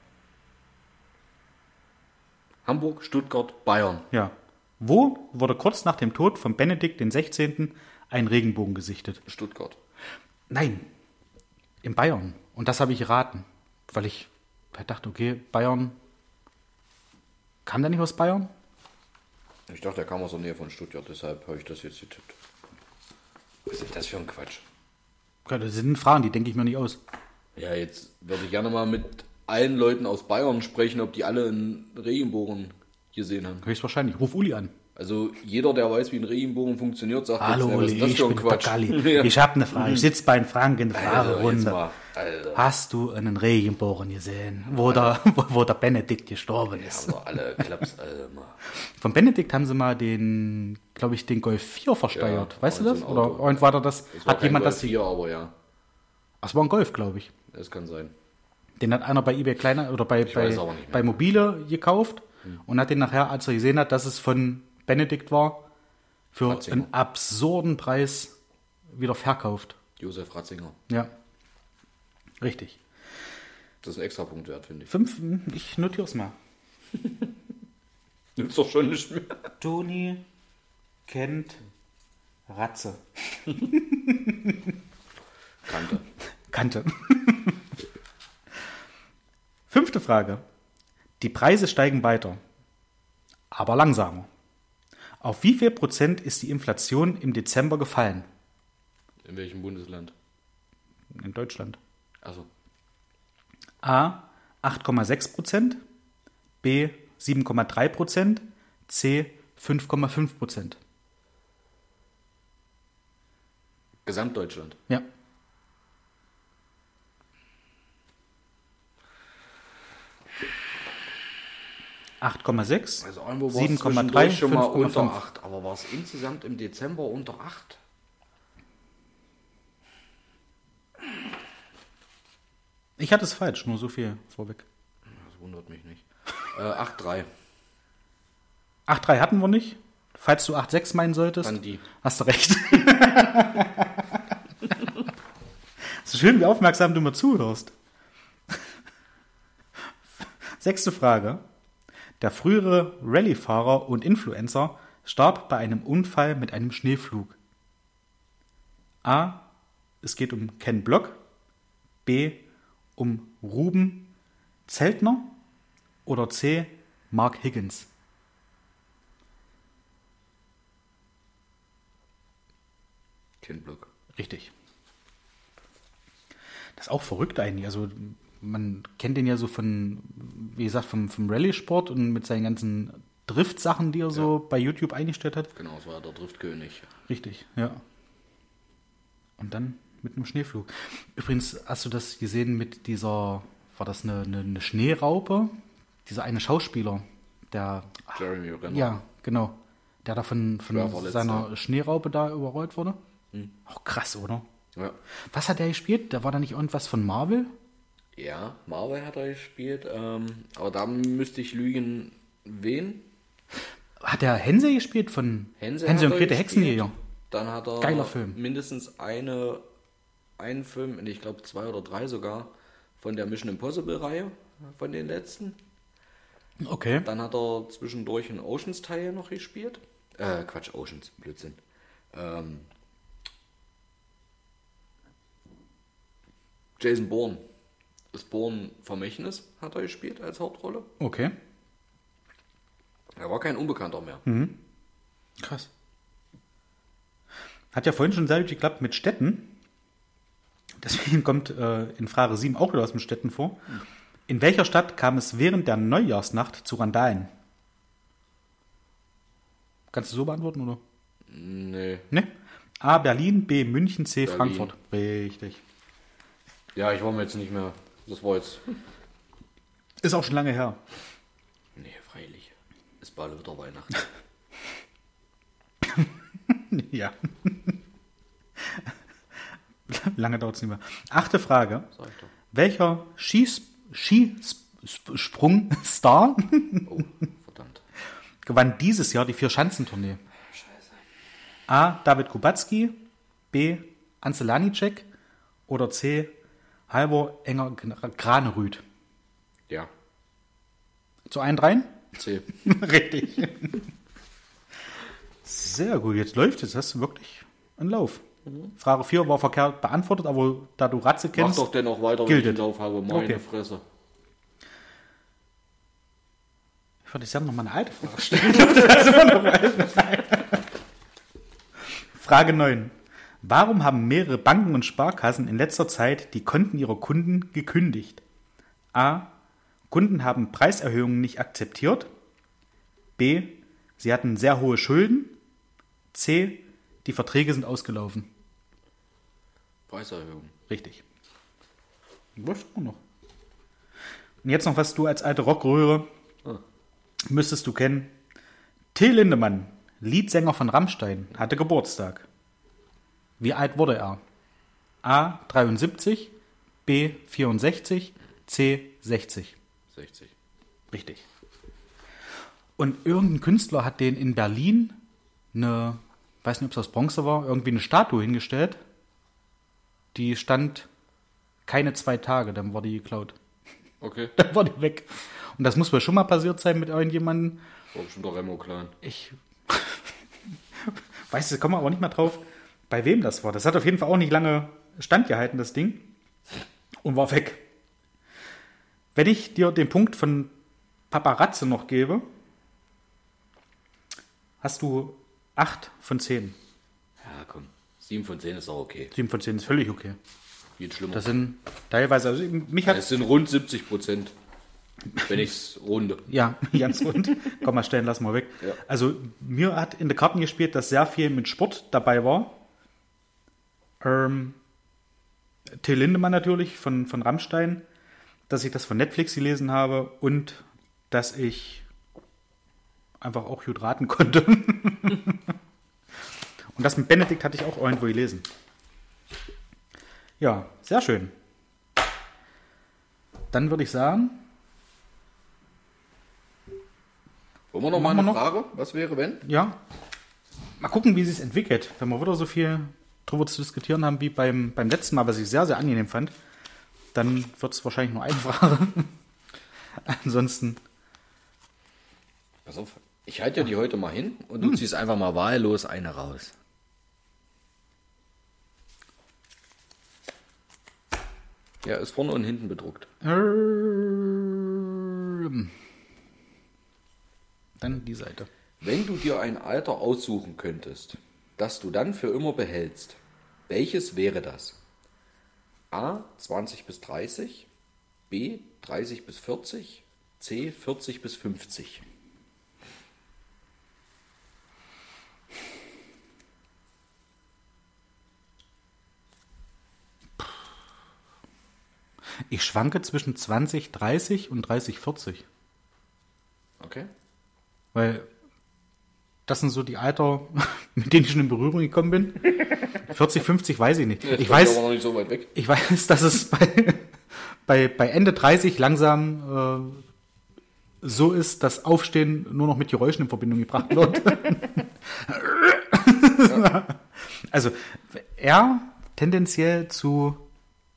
Hamburg, Stuttgart, Bayern. Ja. Wo wurde kurz nach dem Tod von Benedikt 16. ein Regenbogen gesichtet? Stuttgart. Nein, in Bayern. Und das habe ich geraten, weil ich dachte, okay, Bayern. Kam der nicht aus Bayern? Ich dachte, er kam aus der Nähe von Stuttgart, deshalb habe ich das jetzt getippt. Was ist das für ein Quatsch? Das sind Fragen, die denke ich mir nicht aus. Ja, jetzt würde ich gerne mal mit allen Leuten aus Bayern sprechen, ob die alle einen Regenbogen gesehen haben. Höchstwahrscheinlich. Ruf Uli an. Also jeder, der weiß, wie ein Regenbogen funktioniert, sagt Hallo jetzt, ja, was ist das ich für ein bin Quatsch? Ja. Ich habe eine Frage. Ich sitze bei den Franken in der Fragerunde. Alter. Hast du einen Regenbogen gesehen, wo der, wo, wo der Benedikt gestorben ist? Haben doch alle Klaps, mal. Von Benedikt haben sie mal den, glaube ich, den Golf 4 versteuert. Ja, weißt du das? Oder und war da das? Es Hat jemand Golf das? 4, aber ja, Das war ein Golf, glaube ich. das kann sein. Den hat einer bei eBay kleiner oder bei, bei, aber bei Mobile gekauft und hat den nachher, als er gesehen hat, dass es von Benedikt war, für Ratzinger. einen absurden Preis wieder verkauft. Josef Ratzinger. Ja. Richtig. Das ist ein extra Punkt wert, finde ich. Fünf, ich notiere es mal. Nimm's doch schon nicht mehr. Toni kennt Ratze. Kannte. Kannte. Fünfte Frage. Die Preise steigen weiter, aber langsamer. Auf wie viel Prozent ist die Inflation im Dezember gefallen? In welchem Bundesland? In Deutschland. Also A 8,6 Prozent, B 7,3 Prozent, C 5,5 Prozent. Gesamtdeutschland. Ja. Acht Komma sechs, Also irgendwo war es 7,3, zwischendurch schon mal unter 5,5. 8. Aber war es insgesamt im Dezember unter 8? Ich hatte es falsch, nur so viel vorweg. Das wundert mich nicht. Äh, 8,3. 8,3 hatten wir nicht. Falls du 8,6 meinen solltest, Dann die. hast du recht. Es ist schön, wie aufmerksam du mir zuhörst. Sechste Frage. Der frühere Rallye-Fahrer und Influencer starb bei einem Unfall mit einem Schneeflug. A. Es geht um Ken Block. B. Um Ruben Zeltner. Oder C. Mark Higgins. Kindblock. Richtig. Das ist auch verrückt eigentlich. Also man kennt den ja so von, wie gesagt, vom, vom Rallye-Sport und mit seinen ganzen Drift-Sachen, die er so bei YouTube eingestellt hat. Genau, das war der Driftkönig. Richtig, ja. Und dann mit einem Schneeflug. Übrigens, hast du das gesehen mit dieser, war das eine, eine, eine Schneeraupe? Dieser eine Schauspieler, der, Jeremy Renner. ja, genau, der da von, von seiner ja. Schneeraupe da überrollt wurde. Hm. Auch krass, oder? Ja. Was hat er gespielt? Da war da nicht irgendwas von Marvel? Ja, Marvel hat er gespielt, ähm, aber da müsste ich lügen, wen? Hat er Hänsel gespielt von Hänsel hat und gespielt. Hexenjäger? Dann hat er Geiler Film. mindestens eine, einen Film, ich glaube zwei oder drei sogar, von der Mission Impossible Reihe, von den letzten. Okay. Dann hat er zwischendurch einen Oceans-Teil noch gespielt. Äh, Quatsch, Oceans, Blödsinn. Ähm, Jason Bourne. Das Bourne Vermächtnis hat er gespielt als Hauptrolle. Okay. Er war kein Unbekannter mehr. Krass. Hat ja vorhin schon sehr gut geklappt mit Städten. Deswegen kommt äh, in Frage 7 auch wieder was mit Städten vor. In welcher Stadt kam es während der Neujahrsnacht zu Randalen? Kannst du so beantworten, oder? Nee. Ne? A. Berlin, B. München, C. Berlin. Frankfurt. Richtig. Ja, ich war mir jetzt nicht mehr. Das war jetzt. Ist auch schon lange her. Nee, freilich. Ist bald wieder Weihnachten. ja. lange dauert es nicht mehr. Achte Frage. Sag ich doch. Welcher Skis Skisprung-Star Oh, verdammt. gewann dieses Jahr die Vier-Schanzentournee? Scheiße. A. David Kubacki, B. Ansel Lanicek oder C. Halvor Enger Granerüth. Ja. Zu allen dreien? C. Richtig. Sehr gut, jetzt läuft es. Hast du wirklich einen Lauf. Frage 4 war verkehrt beantwortet, aber da du Ratze Mach kennst, doch dennoch weiter, wenn gilt ich es. den Lauf habe. Meine Okay. Fresse. ich würde jetzt noch mal eine alte Frage stellen. Frage 9. Warum haben mehrere Banken und Sparkassen in letzter Zeit die Konten ihrer Kunden gekündigt? A. Kunden haben Preiserhöhungen nicht akzeptiert. B. Sie hatten sehr hohe Schulden. C. Die Verträge sind ausgelaufen. Preiserhöhung. Richtig. Läuft auch noch. Und jetzt noch, was du als alte Rockröhre Ah. müsstest du kennen. Till Lindemann, Leadsänger von Rammstein, hatte Geburtstag. Wie alt wurde er? A. 73, B. 64, C. 60. 60. Richtig. Und irgendein Künstler hat den in Berlin eine, weiß nicht, ob es aus Bronze war, irgendwie eine Statue hingestellt. Die stand keine zwei Tage, dann war die geklaut. Okay. Dann war die weg. Und das muss wohl schon mal passiert sein mit irgendjemandem. War bestimmt der Remo Clan. Ich weiß, da kommen wir aber nicht mehr drauf, bei wem das war. Das hat auf jeden Fall auch nicht lange standgehalten, das Ding. Und war weg. Wenn ich dir den Punkt von Paparazzi noch gebe, hast du 8 von 10. Ja, komm. 7 von 10 ist auch okay. 7 von 10 ist völlig okay. Geht schlimmer. Das sind teilweise, also mich hat, es sind rund 70 Prozent. Wenn ich es runde. ja, ganz rund. Komm mal stellen, lass mal weg. Ja. Also mir hat in der Karten gespielt, dass sehr viel mit Sport dabei war. Ähm, Till Lindemann natürlich von, von Rammstein, dass ich das von Netflix gelesen habe und dass ich einfach auch gut raten konnte. und das mit Benedikt hatte ich auch irgendwo gelesen. Ja, sehr schön. Dann würde ich sagen, Wollen wir noch mal eine noch? Frage? Was wäre, wenn? ja, mal gucken, wie es sich entwickelt. Wenn wir wieder so viel drüber zu diskutieren haben wie beim, beim letzten Mal, was ich sehr, sehr angenehm fand, dann wird es wahrscheinlich nur eine Frage. Ansonsten, Pass auf. Ich halte die heute mal hin und du ziehst einfach mal wahllos eine raus. Ja, ist vorne und hinten bedruckt. ähm, dann die Seite. Wenn du dir ein Alter aussuchen könntest, das du dann für immer behältst, welches wäre das? A 20 bis 30, B 30 bis 40, C 40 bis 50. Ich schwanke zwischen 20, 30 und 30, 40. Okay. Weil das sind so die Alter, mit denen ich schon in Berührung gekommen bin. 40, 50 weiß ich nicht. Jetzt Ich weiß, nicht so weit weg. ich weiß, dass es bei, bei, bei Ende 30 langsam äh, so ist, dass Aufstehen nur noch mit Geräuschen in Verbindung gebracht wird. Also er tendenziell zu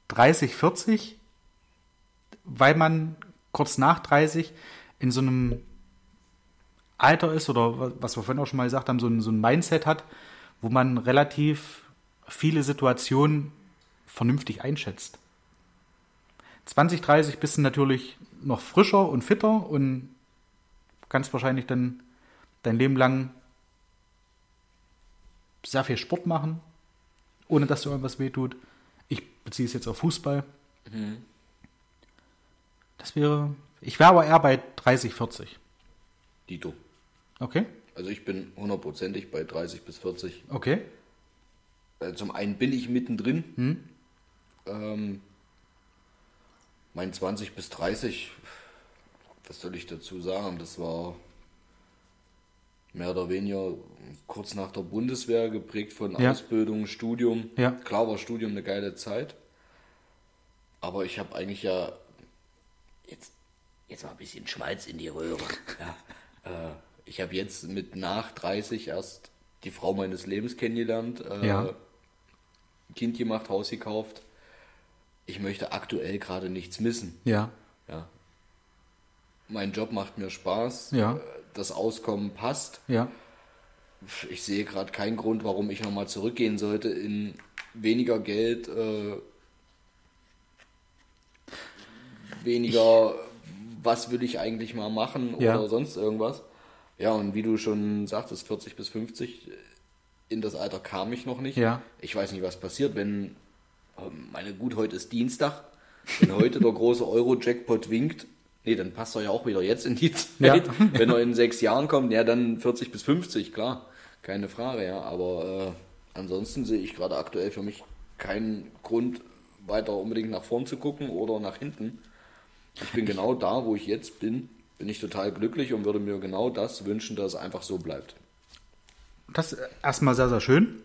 30, 40, weil man kurz nach 30 in so einem Alter ist oder was wir vorhin auch schon mal gesagt haben, so ein, so ein Mindset hat, wo man relativ viele Situationen vernünftig einschätzt. 20, 30 bist du natürlich noch frischer und fitter und kannst wahrscheinlich dann dein Leben lang sehr viel Sport machen, ohne dass dir irgendwas wehtut. Ich beziehe es jetzt auf Fußball. Das wäre, ich wäre aber eher bei 30, 40. Dito. Okay? Also ich bin hundertprozentig bei 30 bis 40. Okay? Äh, Zum einen bin ich mittendrin. Hm? Ähm, mein 20 bis 30, was soll ich dazu sagen? Das war mehr oder weniger kurz nach der Bundeswehr geprägt von Ja. Ausbildung, Studium. Ja. Klar war Studium eine geile Zeit. Aber ich habe eigentlich ja jetzt, jetzt mal ein bisschen Schmalz in die Röhre. ja. äh, ich habe jetzt mit nach 30 erst die Frau meines Lebens kennengelernt. Äh, Ja. Kind gemacht, Haus gekauft. Ich möchte aktuell gerade nichts missen. Ja. Ja. Mein Job macht mir Spaß. Ja. Äh, Das Auskommen passt. Ja. Ich sehe gerade keinen Grund, warum ich nochmal zurückgehen sollte in weniger Geld, äh, weniger, was will ich eigentlich mal machen oder Ja. sonst irgendwas. Ja, und wie du schon sagtest, 40 bis 50, in das Alter kam ich noch nicht. Ja. Ich weiß nicht, was passiert, wenn, ähm, meine gut, heute ist Dienstag, wenn heute der große Euro-Jackpot winkt, nee, dann passt er ja auch wieder jetzt in die Zeit. Ja. Wenn er in sechs Jahren kommt, ja, dann 40 bis 50, klar, keine Frage, ja. Aber äh, ansonsten sehe ich gerade aktuell für mich keinen Grund, weiter unbedingt nach vorn zu gucken oder nach hinten. Ich bin genau da, wo ich jetzt bin, bin ich total glücklich und würde mir genau das wünschen, dass es einfach so bleibt. Das ist erstmal sehr, sehr schön,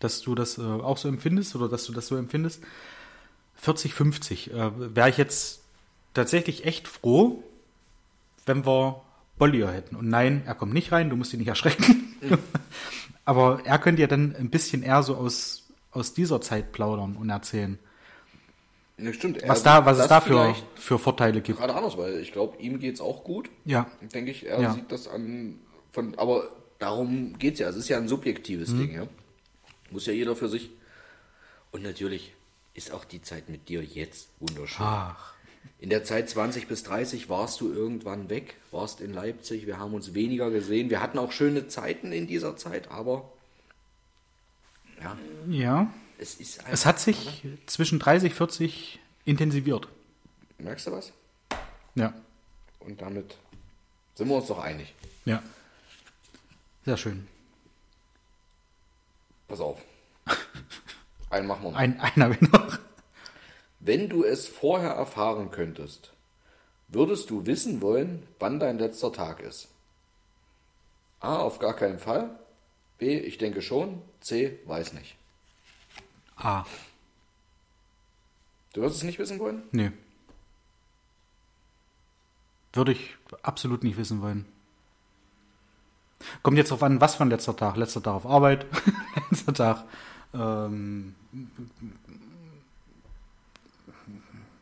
dass du das äh, auch so empfindest oder dass du das so empfindest. 40, 50 äh, wäre ich jetzt tatsächlich echt froh, wenn wir Bollier hätten. Und nein, er kommt nicht rein, du musst ihn nicht erschrecken. Aber er könnte ja dann ein bisschen eher so aus, aus dieser Zeit plaudern und erzählen, Ja, stimmt. was, da, was es da für Vorteile gibt. Gerade anders, weil ich glaube, ihm geht es auch gut. Ja, denke ich. Er Ja. sieht das an. Von, aber darum geht es ja. Es ist ja ein subjektives Mhm. Ding. Ja? Muss ja jeder für sich. Und natürlich ist auch die Zeit mit dir jetzt wunderschön. ach, In der Zeit 20 bis 30 warst du irgendwann weg, warst in Leipzig. Wir haben uns weniger gesehen. Wir hatten auch schöne Zeiten in dieser Zeit, aber ja, ja. Es ist Es hat sich zwischen 30, 40 intensiviert. Merkst du was? Ja, Und damit sind wir uns doch einig. ja. Sehr schön. Pass auf. Einen machen wir noch. Ein, einer will noch. Wenn du es vorher erfahren könntest, würdest du wissen wollen, wann dein letzter Tag ist? A. Auf gar keinen Fall. B. Ich denke schon. C. Weiß nicht. Ah, Du wirst es nicht wissen wollen? nee. Würde ich absolut nicht wissen wollen. Kommt jetzt drauf an, was für ein letzter Tag. Letzter Tag auf Arbeit, letzter Tag. Ähm,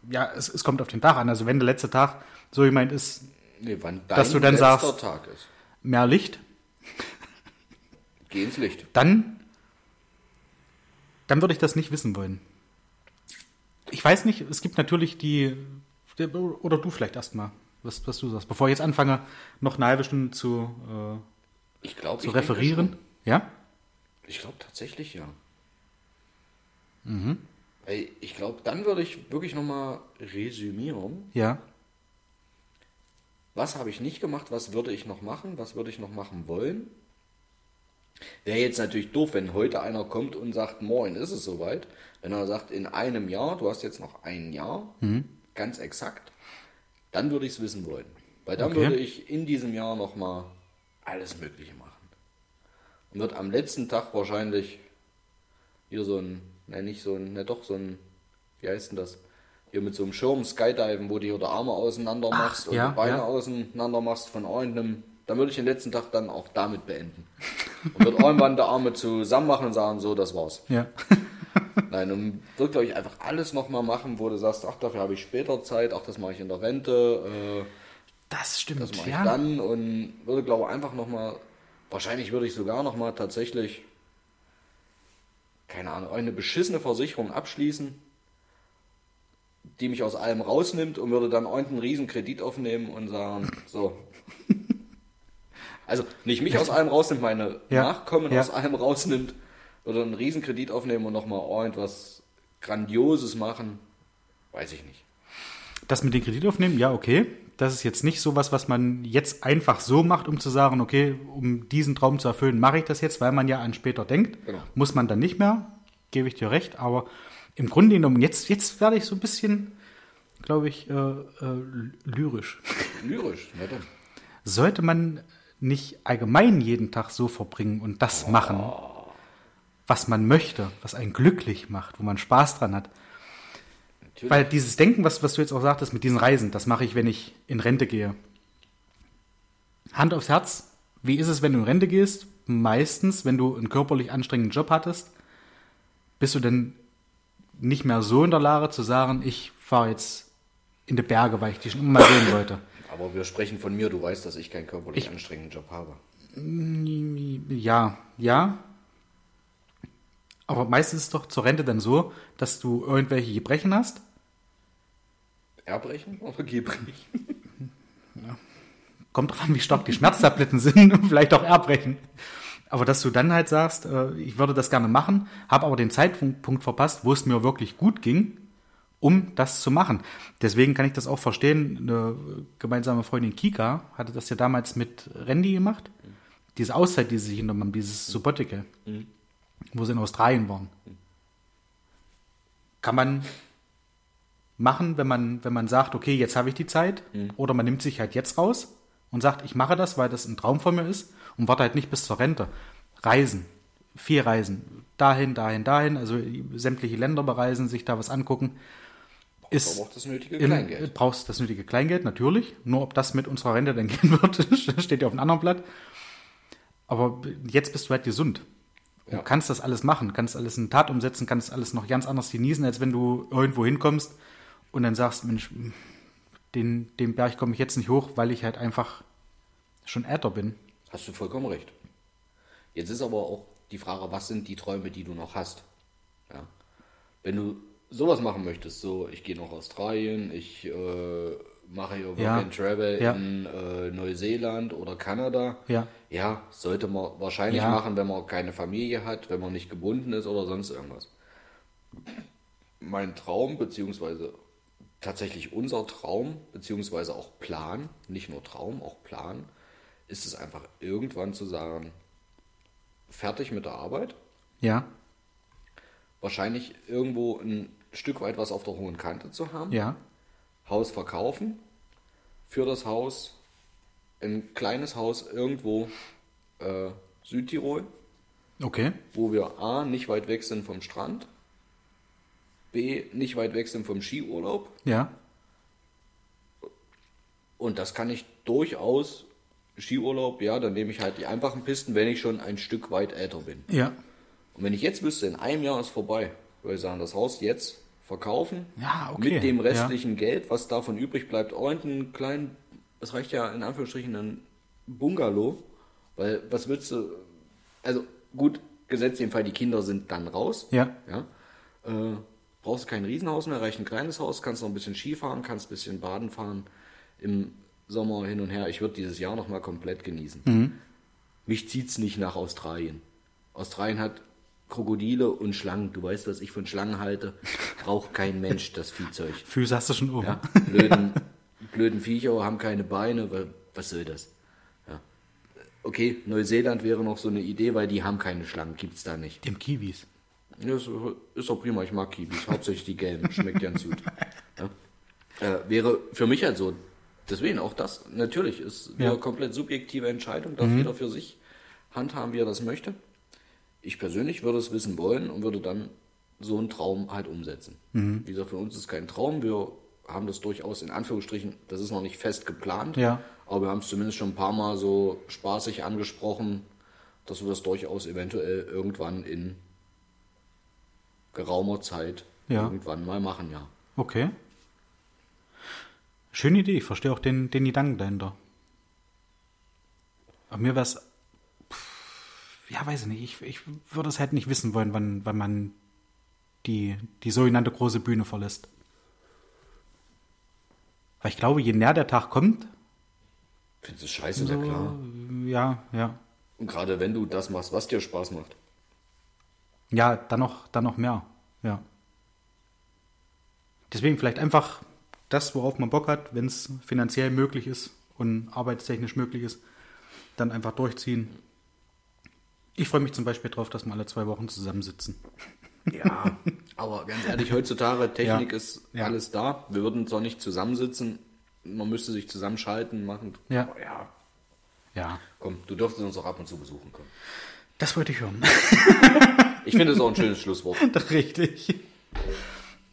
ja, es, es kommt auf den Tag an. Also wenn der letzte Tag so gemeint ist, Nee, Dass du dann sagst- Tag ist. mehr Licht, Geh ins Licht. dann, dann würde ich das nicht wissen wollen. Ich weiß nicht, es gibt natürlich die, oder du vielleicht erstmal, was, was du sagst, bevor ich jetzt anfange, noch eine halbe Stunde zu, äh, Ich glaube, zu referieren. Ja? Ich glaube tatsächlich ja. Mhm. Ich glaube, dann würde ich wirklich nochmal resümieren. Ja. Was habe ich nicht gemacht? Was würde ich noch machen? Was würde ich noch machen wollen? Wäre jetzt natürlich doof, wenn heute einer kommt und sagt, moin, ist es soweit. Wenn er sagt, in einem Jahr, du hast jetzt noch ein Jahr, ganz exakt, dann würde ich es wissen wollen. Weil dann Okay. würde ich in diesem Jahr nochmal alles Mögliche machen. Und wird am letzten Tag wahrscheinlich hier so ein, ne, nicht so ein, ne, doch so ein, wie heißt denn das? Hier mit so einem Schirm Skydiven, wo du hier die Arme auseinander Ach, machst und ja, die Beine ja. auseinander machst von irgendeinem. Dann würde ich den letzten Tag dann auch damit beenden. Und würde irgendwann die Arme zusammen machen und sagen, so, das war's. Ja. Nein, und würde, glaube ich, einfach alles nochmal machen, wo du sagst, ach, dafür habe ich später Zeit, ach, das mache ich in der Rente, äh, Das stimmt. das mache ja. ich dann und würde, glaube ich, einfach nochmal, wahrscheinlich würde ich sogar nochmal tatsächlich, keine Ahnung, eine beschissene Versicherung abschließen, die mich aus allem rausnimmt und würde dann irgendeinen riesen Kredit aufnehmen und sagen, so. Also nicht mich aus allem rausnimmt, meine Ja. Nachkommen Ja. aus allem rausnimmt, würde einen riesen Kredit aufnehmen und nochmal irgendwas Grandioses machen, weiß ich nicht. Das mit den Kredit aufnehmen, ja, okay. Das ist jetzt nicht sowas, was man jetzt einfach so macht, um zu sagen, okay, um diesen Traum zu erfüllen, mache ich das jetzt, weil man ja an später denkt. Genau. Muss man dann nicht mehr, gebe ich dir recht. Aber im Grunde genommen, jetzt, jetzt werde ich so ein bisschen, glaube ich, äh, äh, lyrisch. Lyrisch, ne dann. Sollte man nicht allgemein jeden Tag so verbringen und das machen, was man möchte, was einen glücklich macht, wo man Spaß dran hat. Natürlich. Weil dieses Denken, was, was du jetzt auch sagtest mit diesen Reisen, das mache ich, wenn ich in Rente gehe. Hand aufs Herz, wie ist es, wenn du in Rente gehst? Meistens, wenn du einen körperlich anstrengenden Job hattest, bist du denn nicht mehr so in der Lage zu sagen, ich fahre jetzt in die Berge, weil ich die schon immer mal sehen wollte. Aber wir sprechen von mir, du weißt, dass ich keinen körperlich Ich- anstrengenden Job habe. Ja, ja. Aber meistens ist es doch zur Rente dann so, dass du irgendwelche Gebrechen hast. Erbrechen oder Gebrechen? Kommt drauf an, wie stark die Schmerztabletten sind und vielleicht auch Erbrechen. Aber dass du dann halt sagst, äh, ich würde das gerne machen, habe aber den Zeitpunkt verpasst, wo es mir wirklich gut ging, um das zu machen. Deswegen kann ich das auch verstehen. Eine gemeinsame Freundin Kika hatte das ja damals mit Randy gemacht. Diese Auszeit, die sie sich genommen haben, dieses Sabbatical, wo sie in Australien waren. Kann man machen, wenn man, wenn man sagt, okay, jetzt habe ich die Zeit, oder man nimmt sich halt jetzt raus und sagt, ich mache das, weil das ein Traum von mir ist und warte halt nicht bis zur Rente. Reisen, viel Reisen, dahin, dahin, dahin, also sämtliche Länder bereisen, sich da was angucken. Ist auch das nötige im- Kleingeld. brauchst das nötige Kleingeld, natürlich. Nur ob das mit unserer Rente dann gehen wird, steht ja auf einem anderen Blatt. Aber jetzt bist du halt gesund. Und Ja. kannst das alles machen, kannst alles in Tat umsetzen, kannst alles noch ganz anders genießen, als wenn du irgendwo hinkommst und dann sagst, Mensch, den, den Berg komme ich jetzt nicht hoch, weil ich halt einfach schon älter bin. Hast du vollkommen recht. Jetzt ist aber auch die Frage, was sind die Träume, die du noch hast? Ja. Wenn du sowas machen möchtest, so ich gehe nach Australien, ich äh, mache hier Work Ja. and Travel Ja. in äh, Neuseeland oder Kanada. Ja. Ja, sollte man wahrscheinlich Ja. machen, wenn man keine Familie hat, wenn man nicht gebunden ist oder sonst irgendwas. Mein Traum, beziehungsweise tatsächlich unser Traum, beziehungsweise auch Plan, nicht nur Traum, auch Plan, ist es einfach irgendwann zu sagen, fertig mit der Arbeit, Ja, wahrscheinlich irgendwo ein Stück weit was auf der hohen Kante zu haben, ja, Haus verkaufen, für das Haus ein kleines Haus irgendwo äh, Südtirol, okay. wo wir A, nicht weit weg sind vom Strand, B, nicht weit weg sind vom Skiurlaub Ja, und das kann ich durchaus, Skiurlaub, ja, dann nehme ich halt die einfachen Pisten, wenn ich schon ein Stück weit älter bin. ja. Und wenn ich jetzt wüsste, in einem Jahr ist vorbei, würde ich sagen, das Haus jetzt verkaufen, Ja, okay, mit dem ja. restlichen Geld, was davon übrig bleibt, irgendeinen kleinen, es reicht ja in Anführungsstrichen ein Bungalow, weil was willst du, also gut, gesetzt den Fall, die Kinder sind dann raus, Ja. ja, äh, brauchst kein Riesenhaus mehr, reicht ein kleines Haus, kannst noch ein bisschen Ski fahren, kannst ein bisschen Baden fahren, im Sommer hin und her. Ich würde dieses Jahr noch mal komplett genießen. Mhm. Mich zieht's nicht nach Australien. Australien hat Krokodile und Schlangen. Du weißt, was ich von Schlangen halte. Braucht kein Mensch das Viehzeug. Füße hast du schon oben. Ja, blöden, blöden Viecher haben keine Beine. wa- Was soll das? Ja. Okay, Neuseeland wäre noch so eine Idee, weil die haben keine Schlangen. Gibt's da nicht. Dem Kiwis. Ja, ist, ist auch prima, ich mag Kiwis. Hauptsächlich die gelben. Schmeckt ganz gut. Ja. Äh, wäre für mich halt so. Deswegen auch das. Natürlich ist eine komplett subjektive Entscheidung. Darf jeder für sich handhaben, wie er das möchte. Ich persönlich würde es wissen wollen und würde dann so einen Traum halt umsetzen. Wie gesagt, für uns ist es kein Traum. Wir haben das durchaus in Anführungsstrichen, das ist noch nicht fest geplant. Ja. Aber wir haben es zumindest schon ein paar Mal so spaßig angesprochen, dass wir das durchaus eventuell irgendwann in geraumer Zeit Ja. irgendwann mal machen, ja. Okay. Schöne Idee. Ich verstehe auch den, den Gedanken dahinter. Aber mir wäre es. Ja, weiß ich nicht. Ich, ich würde es halt nicht wissen wollen, wann, wann man die, die sogenannte große Bühne verlässt. Weil ich glaube, je näher der Tag kommt, Findest du scheiße, na klar. ja, ja. Und gerade wenn du das machst, was dir Spaß macht. Ja, dann noch, dann noch mehr. Ja. Deswegen vielleicht einfach das, worauf man Bock hat, wenn es finanziell möglich ist und arbeitstechnisch möglich ist, dann einfach durchziehen. Ich freue mich zum Beispiel drauf, dass wir alle zwei Wochen zusammensitzen. Ja, aber ganz ehrlich, heutzutage, Technik Ja. ist Ja. alles da. Wir würden zwar nicht zusammensitzen, man müsste sich zusammenschalten, machen. Ja. Aber ja, Ja, komm, du dürftest uns auch ab und zu besuchen kommen. das wollte ich hören. Ich finde es auch ein schönes Schlusswort. Richtig.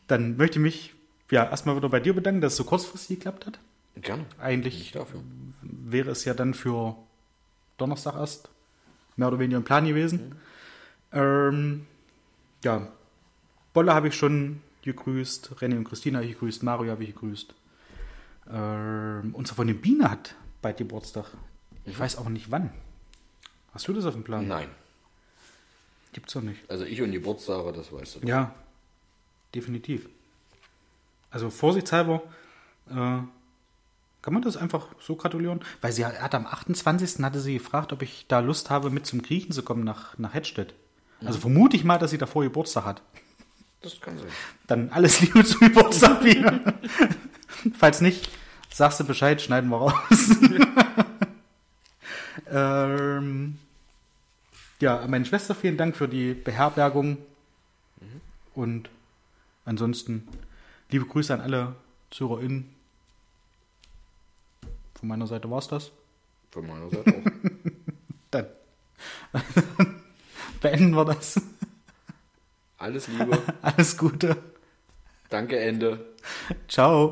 Dann möchte ich mich ja erstmal wieder bei dir bedanken, dass es so kurzfristig geklappt hat. Gerne. Eigentlich wäre es ja dann für Donnerstag erst mehr oder weniger ein Plan gewesen. Ähm, ja, Bolle habe ich schon gegrüßt, René und Christina habe ich gegrüßt, Mario habe ich gegrüßt. Ähm, unser von den Biene hat bald Geburtstag. Ich weiß auch nicht wann. Hast du das auf dem Plan? Nein. Gibt's doch nicht. Also ich und Geburtstage, das weißt du. Ja, definitiv. Also vorsichtshalber äh, kann man das einfach so gratulieren. Weil sie hat, am 28. hatte sie gefragt, ob ich da Lust habe, mit zum Griechen zu kommen nach, nach Hettstedt. Also vermute ich mal, dass sie davor Geburtstag hat. Das kann sein. Dann alles Liebe zum Geburtstag wieder. Falls nicht, sagst du Bescheid, schneiden wir raus. ähm, ja, an meine Schwester vielen Dank für die Beherbergung. Und ansonsten liebe Grüße an alle ZuhörerInnen. Von meiner Seite war es das. Von meiner Seite auch. Dann beenden wir das. Alles Liebe. Alles Gute. Danke, Ende. Ciao.